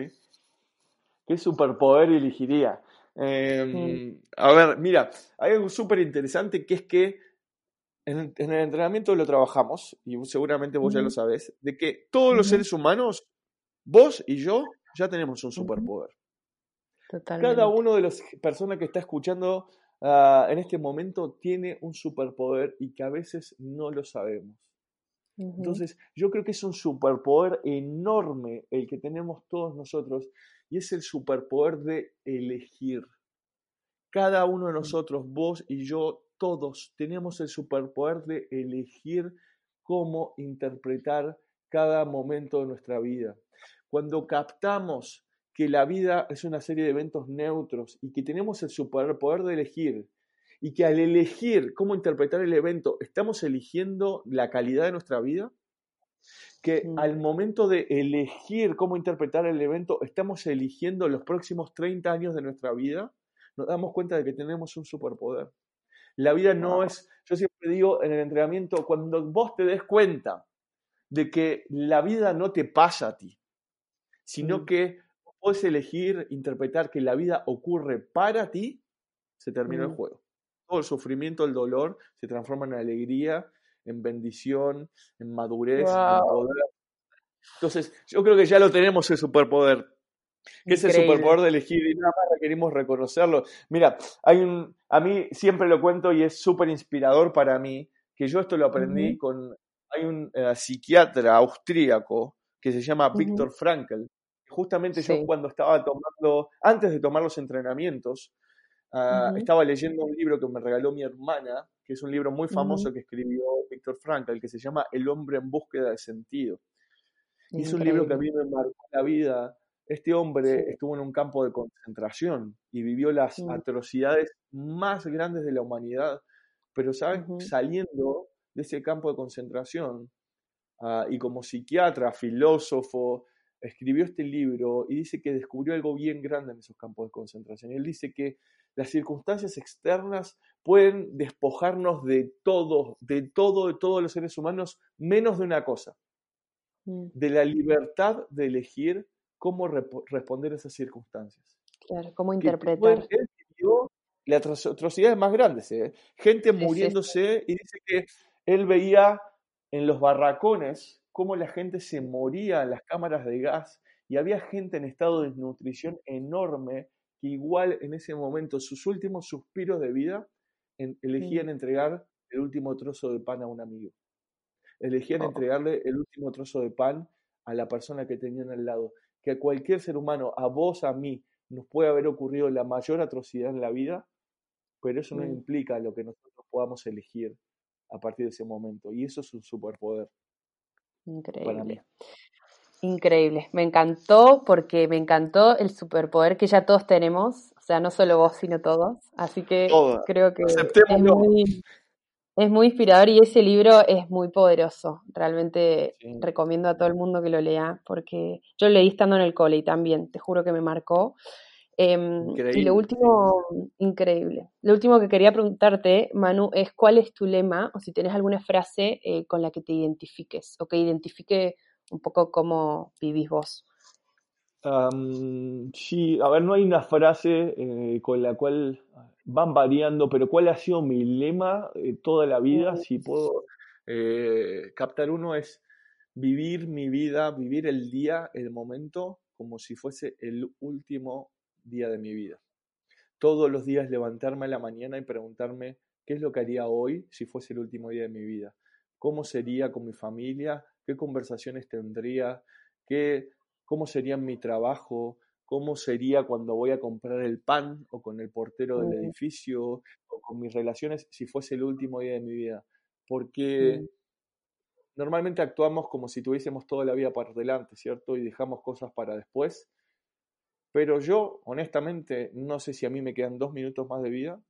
¿Qué superpoder elegiría? Em, a ver, mira, hay algo súper interesante que es que en, el entrenamiento lo trabajamos, y seguramente vos ya lo sabés, de que todos los seres humanos, vos y yo, ya tenemos un superpoder. Cada uno de las personas que está escuchando Ah, en este momento tiene un superpoder y que a veces no lo sabemos. Entonces, yo creo que es un superpoder enorme el que tenemos todos nosotros y es el superpoder de elegir. Cada uno de nosotros, vos y yo, todos tenemos el superpoder de elegir cómo interpretar cada momento de nuestra vida. Cuando captamos que la vida es una serie de eventos neutros y que tenemos el superpoder de elegir y que al elegir cómo interpretar el evento estamos eligiendo la calidad de nuestra vida, que al momento de elegir cómo interpretar el evento estamos eligiendo los próximos 30 años de nuestra vida, nos damos cuenta de que tenemos un superpoder. La vida no es, yo siempre digo en el entrenamiento, cuando vos te des cuenta de que la vida no te pasa a ti, sino mm. que puedes elegir interpretar que la vida ocurre para ti, se termina el mm. juego. Todo el sufrimiento, el dolor se transforma en alegría, en bendición, en madurez, en poder. Entonces, yo creo que ya lo tenemos el superpoder. Que es el superpoder de elegir y nada más requerimos reconocerlo. Mira, hay un, a mí siempre lo cuento y es súper inspirador para mí, que yo esto lo aprendí con, hay un eh, psiquiatra austríaco que se llama Viktor Frankl, justamente yo cuando estaba tomando, antes de tomar los entrenamientos, Ah, estaba leyendo un libro que me regaló mi hermana, que es un libro muy famoso que escribió Víctor Frankl, que se llama El hombre en búsqueda de sentido. Y es un libro que a mí me marcó la vida. Este hombre estuvo en un campo de concentración y vivió las mm. atrocidades más grandes de la humanidad, pero, ¿saben? Saliendo de ese campo de concentración ah, y como psiquiatra, filósofo, escribió este libro y dice que descubrió algo bien grande en esos campos de concentración. él dice que las circunstancias externas pueden despojarnos de todo, de todo, de todos los seres humanos, menos de una cosa, mm. de la libertad de elegir cómo responder a esas circunstancias. Claro, cómo interpretar. Él vivió las atrocidades más grandes, ¿eh? gente muriéndose y dice que él veía en los barracones cómo la gente se moría en las cámaras de gas y había gente en estado de desnutrición enorme que igual en ese momento, sus últimos suspiros de vida, elegían entregar el último trozo de pan a un amigo. Elegían oh. entregarle el último trozo de pan a la persona que tenían al lado. Que a cualquier ser humano, a vos, a mí, nos puede haber ocurrido la mayor atrocidad en la vida, pero eso no implica lo que nosotros podamos elegir a partir de ese momento. Y eso es un superpoder. Increíble. Increíble. Me encantó porque me encantó el superpoder que ya todos tenemos. O sea, no solo vos, sino todos. Así que creo que es muy, es muy, inspirador y ese libro es muy poderoso. Realmente recomiendo a todo el mundo que lo lea porque yo lo leí estando en el cole y también, te juro que me marcó. Em, y lo último, increíble. Lo último que quería preguntarte, Manu, es cuál es tu lema o si tienes alguna frase eh, con la que te identifiques o que identifique un poco cómo vivís vos. sí, a ver, no hay una frase eh, con la cual van variando, pero cuál ha sido mi lema eh, toda la vida, si puedo captar uno, es vivir mi vida, vivir el día, el momento, como si fuese el último día de mi vida. Todos los días levantarme a la mañana y preguntarme qué es lo que haría hoy si fuese el último día de mi vida. ¿Cómo sería con mi familia? ¿Qué conversaciones tendría? ¿Qué, ¿Cómo sería mi trabajo? ¿Cómo sería cuando voy a comprar el pan o con el portero del edificio o con mis relaciones si fuese el último día de mi vida? Porque normalmente actuamos como si tuviésemos toda la vida por delante, ¿cierto? Y dejamos cosas para después pero yo, honestamente, no sé si a mí me quedan dos minutos más de vida,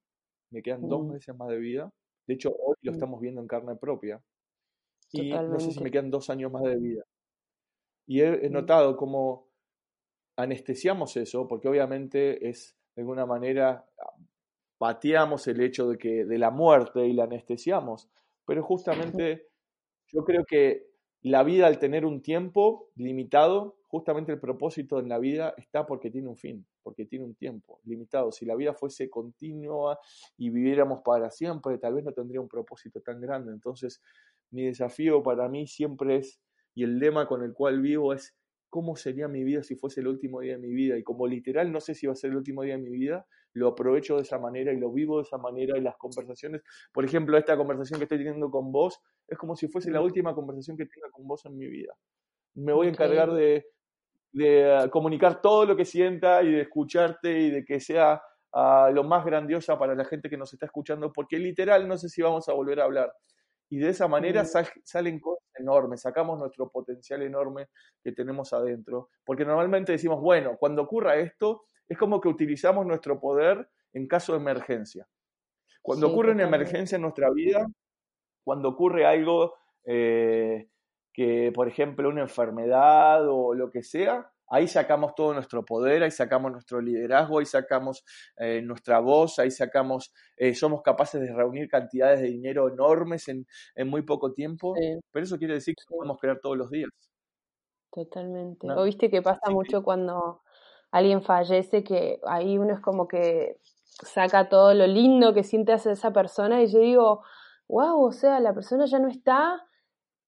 me quedan dos mm. meses más de vida. De hecho, hoy lo mm. estamos viendo en carne propia. Y no sé si me quedan dos años más de vida. Y he, mm. notado cómo anestesiamos eso, porque obviamente es de alguna manera pateamos el hecho de que de la muerte y la anestesiamos. Pero justamente yo creo que la vida al tener un tiempo limitado, justamente el propósito en la vida está porque tiene un fin, porque tiene un tiempo limitado. Si la vida fuese continua y viviéramos para siempre, tal vez no tendría un propósito tan grande. Entonces, mi desafío para mí siempre es, y el lema con el cual vivo es, ¿cómo sería mi vida si fuese el último día de mi vida? Y como literal no sé si va a ser el último día de mi vida, lo aprovecho de esa manera y lo vivo de esa manera y las conversaciones, por ejemplo, esta conversación que estoy teniendo con vos, es como si fuese la última conversación que tenga con vos en mi vida. Me voy a encargar de, de comunicar todo lo que sienta y de escucharte y de que sea ah, lo más grandiosa para la gente que nos está escuchando, porque literal no sé si vamos a volver a hablar. Y de esa manera salen cosas enormes, sacamos nuestro potencial enorme que tenemos adentro, porque normalmente decimos, bueno, cuando ocurra esto, es como que utilizamos nuestro poder en caso de emergencia. Cuando ocurre una emergencia en nuestra vida, cuando ocurre algo eh, que, por ejemplo, una enfermedad o lo que sea, ahí sacamos todo nuestro poder, ahí sacamos nuestro liderazgo, ahí sacamos eh, nuestra voz, ahí sacamos, eh, somos capaces de reunir cantidades de dinero enormes en, muy poco tiempo, pero eso quiere decir que podemos crear todos los días. Totalmente. ¿O viste que pasa mucho cuando alguien fallece, que ahí uno es como que saca todo lo lindo que siente hacia esa persona y yo digo, wow, o sea, la persona ya no está,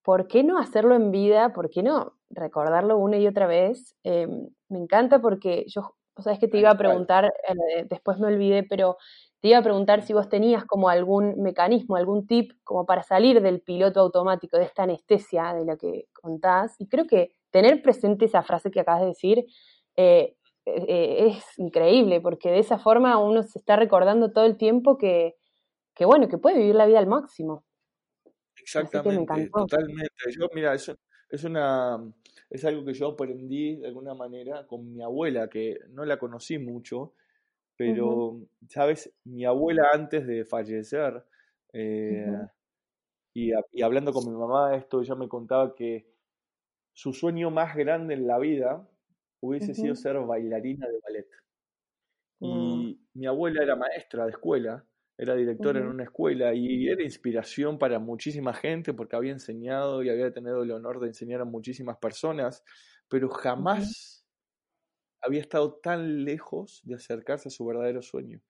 ¿por qué no hacerlo en vida? ¿Por qué no recordarlo una y otra vez? Em, me encanta porque yo, o sea, es que te iba a preguntar, eh, después me olvidé, pero te iba a preguntar si vos tenías como algún mecanismo, algún tip como para salir del piloto automático, de esta anestesia de la que contás. Y creo que tener presente esa frase que acabas de decir, eh, eh, es increíble, porque de esa forma uno se está recordando todo el tiempo que, que bueno, que puede vivir la vida al máximo. Exactamente, totalmente. Yo, mira, eso es una es algo que yo aprendí de alguna manera con mi abuela, que no la conocí mucho, pero, ¿sabes? Mi abuela antes de fallecer, eh, y, y, hablando con mi mamá esto, ella me contaba que su sueño más grande en la vida hubiese sido ser bailarina de ballet. Y mi abuela era maestra de escuela, era directora en una escuela y era inspiración para muchísima gente porque había enseñado y había tenido el honor de enseñar a muchísimas personas, pero jamás había estado tan lejos de acercarse a su verdadero sueño.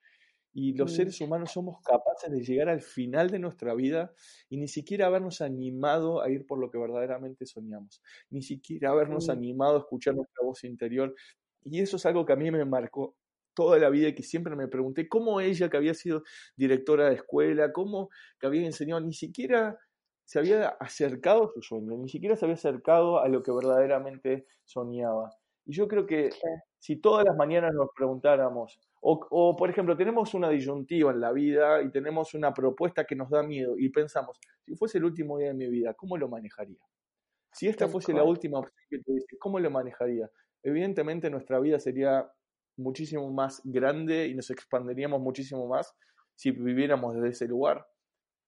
Y los seres humanos somos capaces de llegar al final de nuestra vida y ni siquiera habernos animado a ir por lo que verdaderamente soñamos, ni siquiera habernos animado a escuchar nuestra voz interior. Y eso es algo que a mí me marcó toda la vida y que siempre me pregunté cómo ella, que había sido directora de escuela, cómo que había enseñado, ni siquiera se había acercado a su sueño, ni siquiera se había acercado a lo que verdaderamente soñaba. Y yo creo que si todas las mañanas nos preguntáramos, o, por ejemplo, tenemos una disyuntiva en la vida y tenemos una propuesta que nos da miedo y pensamos, si fuese el último día de mi vida, ¿cómo lo manejaría? Si esta fuese la última opción que tuviese, ¿cómo lo manejaría? Evidentemente nuestra vida sería muchísimo más grande y nos expanderíamos muchísimo más si viviéramos desde ese lugar.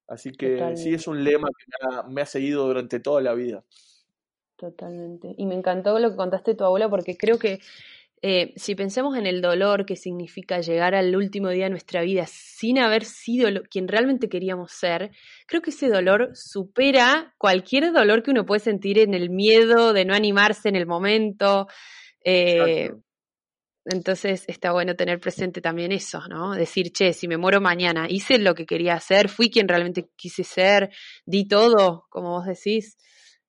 Así que sí es un lema que me ha, seguido durante toda la vida. Totalmente. Y me encantó lo que contaste tu abuela porque creo que eh, si pensamos en el dolor que significa llegar al último día de nuestra vida sin haber sido quien realmente queríamos ser, creo que ese dolor supera cualquier dolor que uno puede sentir en el miedo de no animarse en el momento. Eh, entonces está bueno tener presente también eso, ¿no? Decir, che, si me muero mañana, hice lo que quería hacer, fui quien realmente quise ser, di todo, como vos decís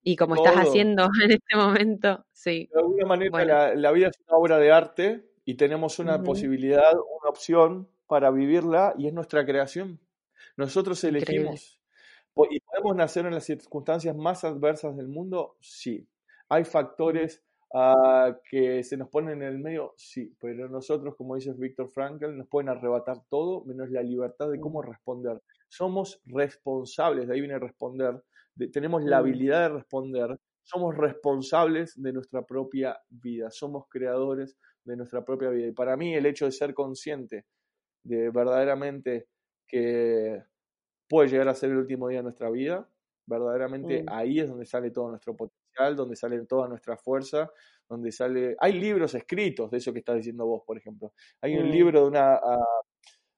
y como estás haciendo *laughs* en este momento, sí. De alguna manera la, vida es una obra de arte y tenemos una posibilidad, una opción para vivirla y es nuestra creación. Nosotros elegimos. ¿Y podemos nacer en las circunstancias más adversas del mundo? Sí. Hay factores ah, que se nos ponen en el medio, sí, pero nosotros, como dice Víctor Frankl, nos pueden arrebatar todo menos la libertad de cómo responder. Somos responsables, de ahí viene responder, tenemos la mm. habilidad de responder, somos responsables de nuestra propia vida, somos creadores de nuestra propia vida. Y para mí el hecho de ser consciente de verdaderamente que puede llegar a ser el último día de nuestra vida, verdaderamente mm. ahí es donde sale todo nuestro potencial, donde sale toda nuestra fuerza, donde sale... Hay libros escritos de eso que estás diciendo vos, por ejemplo. Hay un mm. libro de una, ah,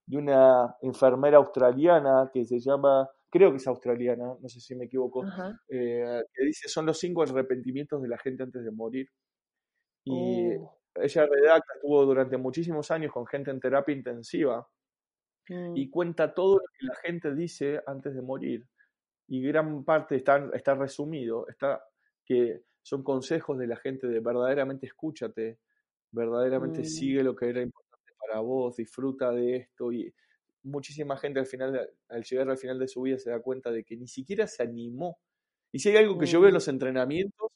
de una enfermera australiana que se llama creo que es australiana, no sé si me equivoco, eh, que dice, son los cinco arrepentimientos de la gente antes de morir. Y oh. ella redacta, estuvo durante muchísimos años con gente en terapia intensiva y mm. cuenta todo lo que la gente dice antes de morir. Y gran parte está, está resumido, está que son consejos de la gente de verdaderamente escúchate, verdaderamente mm. sigue lo que era importante para vos, disfruta de esto y muchísima gente al final, al llegar al final de su vida, se da cuenta de que ni siquiera se animó. Y si hay algo que yo veo en mm. los entrenamientos,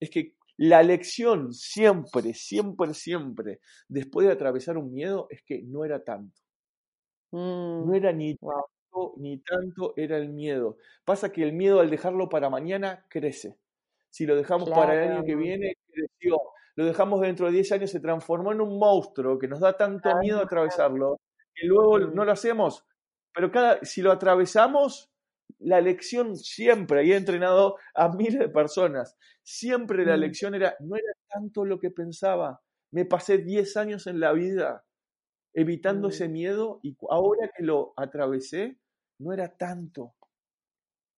es que la lección siempre, siempre, siempre, después de atravesar un miedo, es que no era tanto. No mm. era ni tanto, ni tanto era el miedo. Pasa que el miedo al dejarlo para mañana crece. Si lo dejamos para el año que viene, creció. Lo dejamos dentro de 10 años, se transformó en un monstruo que nos da tanto miedo atravesarlo, y luego no lo hacemos. Pero cada, si lo atravesamos, la lección siempre, y he entrenado a miles de personas, siempre la mm. lección era, no era tanto lo que pensaba. Me pasé 10 años en la vida evitando ese mm. miedo y ahora que lo atravesé, no era tanto.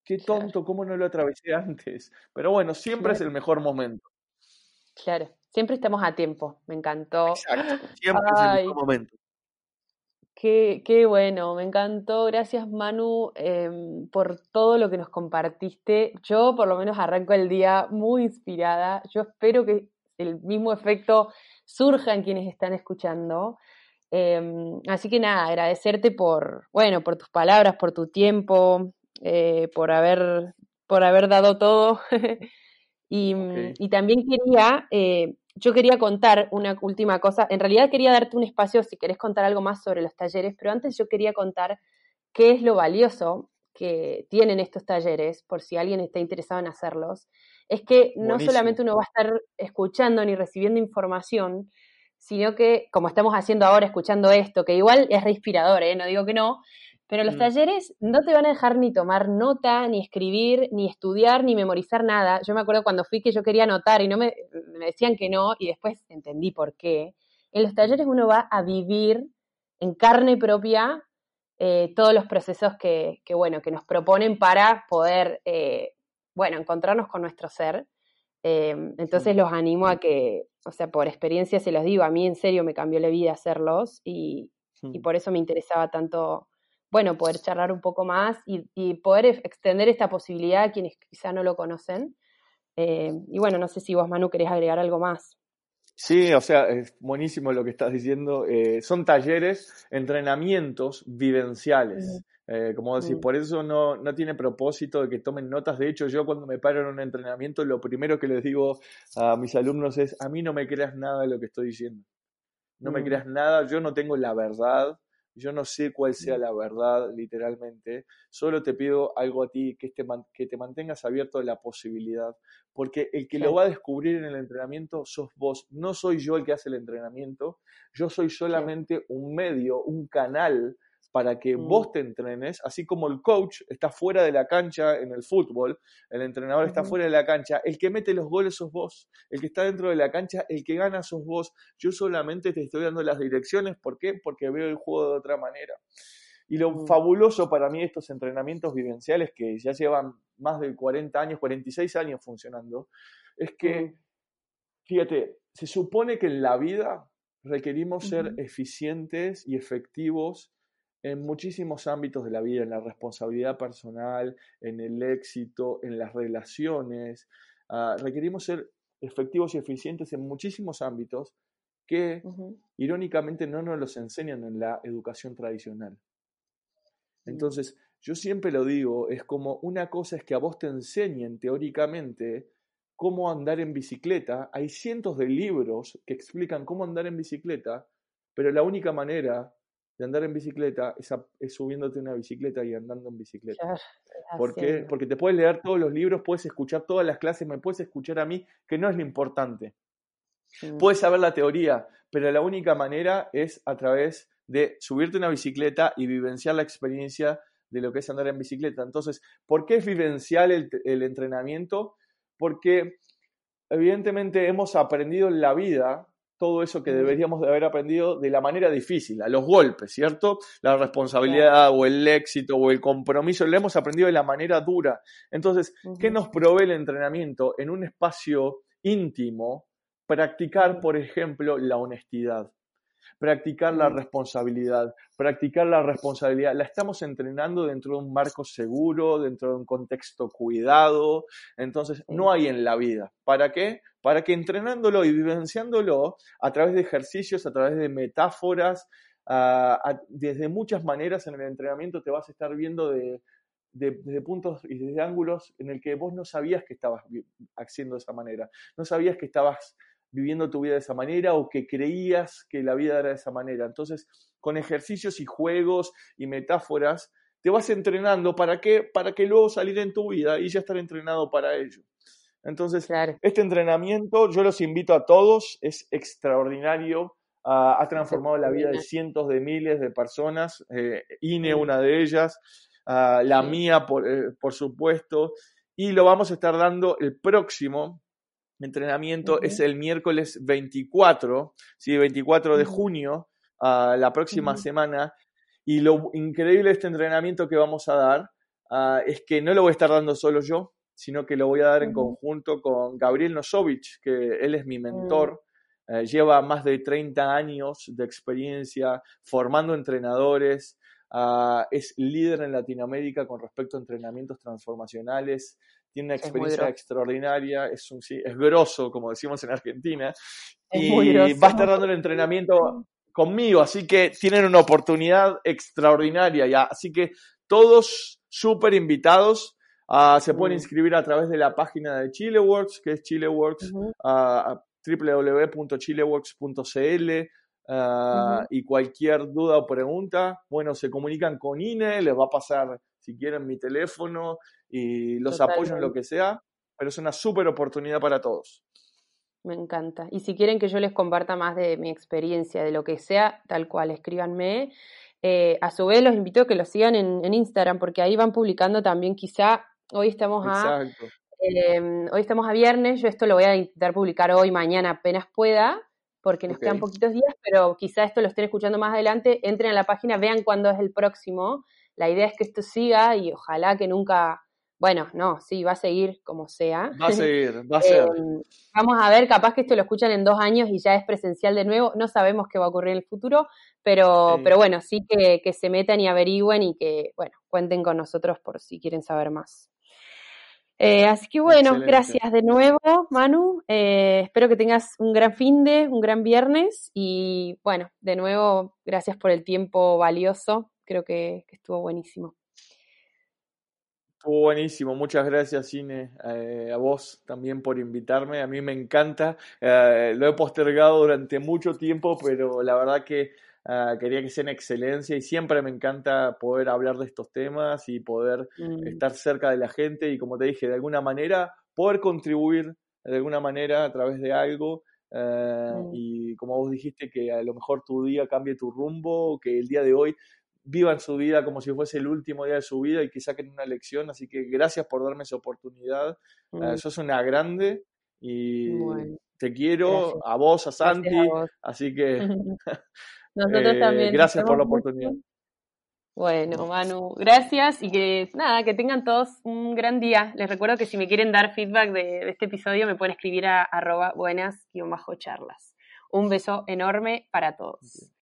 Qué tonto, cómo no lo atravesé *laughs* antes. Pero bueno, siempre es el mejor momento. Claro, siempre estamos a tiempo. Me encantó. Exacto, *gasps* siempre es el mejor momento. Qué, qué, bueno, me encantó. Gracias Manu em, por todo lo que nos compartiste. Yo por lo menos arranco el día muy inspirada. Yo espero que el mismo efecto surja en quienes están escuchando. Em, así que nada, agradecerte por, bueno, por tus palabras, por tu tiempo, eh, por, haber, por haber dado todo. *laughs* y, y, también quería eh, yo quería contar una última cosa. En realidad quería darte un espacio si querés contar algo más sobre los talleres, pero antes yo quería contar qué es lo valioso que tienen estos talleres, por si alguien está interesado en hacerlos, es que no solamente uno va a estar escuchando ni recibiendo información, sino que, como estamos haciendo ahora, escuchando esto, que igual es reinspirador, ¿eh? no digo que no, pero los mm. talleres no te van a dejar ni tomar nota, ni escribir, ni estudiar, ni memorizar nada. Yo me acuerdo cuando fui que yo quería anotar y no me, me decían que no, y después entendí por qué. En los talleres uno va a vivir en carne propia eh, todos los procesos que, que, bueno, que nos proponen para poder, eh, bueno, encontrarnos con nuestro ser. Em, entonces los animo a que, o sea, por experiencia se los digo, a mí en serio me cambió la vida hacerlos y, y por eso me interesaba tanto, bueno, poder charlar un poco más y, y poder extender esta posibilidad a quienes quizá no lo conocen. Em, y bueno, no sé si vos, Manu, querés agregar algo más. Sí, o sea, es buenísimo lo que estás diciendo. Eh, son talleres, entrenamientos vivenciales. Eh, como decir, por eso no, no tiene propósito de que tomen notas. De hecho, yo cuando me paro en un entrenamiento, lo primero que les digo a mis alumnos es, a mí no me creas nada de lo que estoy diciendo. No me creas nada, yo no tengo la verdad, yo no sé cuál sea la verdad, literalmente. Solo te pido algo a ti, que te, que te mantengas abierto a la posibilidad. Porque el que lo va a descubrir en el entrenamiento sos vos. No soy yo el que hace el entrenamiento. Yo soy solamente un medio, un canal para que mm. vos te entrenes, así como el coach está fuera de la cancha en el fútbol, el entrenador está fuera de la cancha, el que mete los goles sos vos, el que está dentro de la cancha, el que gana sos vos, yo solamente te estoy dando las direcciones, ¿por qué? Porque veo el juego de otra manera. Y lo mm. fabuloso para mí de estos entrenamientos vivenciales que ya llevan más de 40 años, 46 años funcionando, es que, mm. fíjate, se supone que en la vida requerimos ser eficientes y efectivos en muchísimos ámbitos de la vida, en la responsabilidad personal, en el éxito, en las relaciones. Ah, requerimos ser efectivos y eficientes en muchísimos ámbitos que irónicamente no nos los enseñan en la educación tradicional. Entonces, yo siempre lo digo, es como una cosa es que a vos te enseñen teóricamente cómo andar en bicicleta. Hay cientos de libros que explican cómo andar en bicicleta, pero la única manera de andar en bicicleta es, subiéndote una bicicleta y andando en bicicleta. ¿Por qué? Porque te puedes leer todos los libros, puedes escuchar todas las clases, me puedes escuchar a mí, que no es lo importante. Puedes saber la teoría, pero la única manera es a través de subirte una bicicleta y vivenciar la experiencia de lo que es andar en bicicleta. Entonces, ¿por qué es vivencial el, el entrenamiento? Porque evidentemente hemos aprendido en la vida todo eso que deberíamos de haber aprendido de la manera difícil, a los golpes, ¿cierto? La responsabilidad o el éxito o el compromiso, lo hemos aprendido de la manera dura. Entonces, ¿qué nos provee el entrenamiento en un espacio íntimo? Practicar, por ejemplo, la honestidad practicar la responsabilidad. Practicar la responsabilidad la estamos entrenando dentro de un marco seguro, dentro de un contexto cuidado. Entonces, no hay en la vida. ¿Para qué? Para que entrenándolo y vivenciándolo a través de ejercicios, a través de metáforas, desde muchas maneras en el entrenamiento te vas a estar viendo de, desde puntos y desde ángulos en el que vos no sabías que estabas haciendo de esa manera, no sabías que estabas viviendo tu vida de esa manera o que creías que la vida era de esa manera. Entonces, con ejercicios y juegos y metáforas, te vas entrenando para qué? Para que luego salir en tu vida y ya estar entrenado para ello. Entonces, este entrenamiento yo los invito a todos, es extraordinario, ha transformado la vida de cientos de miles de personas, eh, INE una de ellas, la mía por, eh, por supuesto, y lo vamos a estar dando el próximo entrenamiento es el miércoles 24, ¿sí? 24 de junio, la próxima semana. Y lo increíble de este entrenamiento que vamos a dar ah, es que no lo voy a estar dando solo yo, sino que lo voy a dar en conjunto con Gabriel Nosovich, que él es mi mentor. Mm. Eh, lleva más de 30 años de experiencia formando entrenadores, ah, es líder en Latinoamérica con respecto a entrenamientos transformacionales, tiene una experiencia extraordinaria, es, un, sí, es grosso, como decimos en Argentina, y va a estar dando el entrenamiento conmigo, así que tienen una oportunidad extraordinaria, ya. así que todos súper invitados, uh, se pueden mm. inscribir a través de la página de Chileworks, que es chileworks, uh, www.chileworks.cl ah, y cualquier duda o pregunta, bueno, se comunican con INE, les va a pasar si quieren mi teléfono y los apoyo en lo que sea, pero es una súper oportunidad para todos. Me encanta. Y si quieren que yo les comparta más de mi experiencia, de lo que sea, tal cual, escríbanme. Eh, a su vez los invito a que lo sigan en, Instagram, porque ahí van publicando también quizá, hoy estamos a... Em, hoy estamos a viernes, yo esto lo voy a intentar publicar hoy, mañana, apenas pueda, porque nos quedan poquitos días, pero quizá esto lo estén escuchando más adelante, entren a la página, vean cuándo es el próximo. La idea es que esto siga y ojalá que nunca bueno, no, sí, va a seguir como sea. Va a seguir, *laughs* va a ser. Em, vamos a ver, capaz que esto lo escuchan en dos años y ya es presencial de nuevo. No sabemos qué va a ocurrir en el futuro, pero, pero bueno, sí que, que, se metan y averigüen y que, bueno, cuenten con nosotros por si quieren saber más. Eh, así que bueno, gracias de nuevo, Manu. Eh, espero que tengas un gran fin de, un gran viernes y bueno, de nuevo, gracias por el tiempo valioso. Creo que estuvo buenísimo. Buenísimo, muchas gracias Cine, eh, a vos también por invitarme, a mí me encanta, eh, lo he postergado durante mucho tiempo, pero la verdad que ah, quería que sea en excelencia y siempre me encanta poder hablar de estos temas y poder mm. estar cerca de la gente y como te dije, de alguna manera poder contribuir de alguna manera a través de algo. Eh, mm. Y como vos dijiste, que a lo mejor tu día cambie tu rumbo, que el día de hoy vivan su vida como si fuese el último día de su vida y que saquen una lección. Así que gracias por darme esa oportunidad. eso mm. sos una grande y te quiero, a vos, a Santi. Así que *laughs* *laughs* nosotros eh, también. Gracias por la oportunidad. Bueno, Manu, gracias y que nada, que tengan todos un gran día. Les recuerdo que si me quieren dar feedback de, este episodio me pueden escribir a arroba buenas-charlas. Un beso enorme para todos.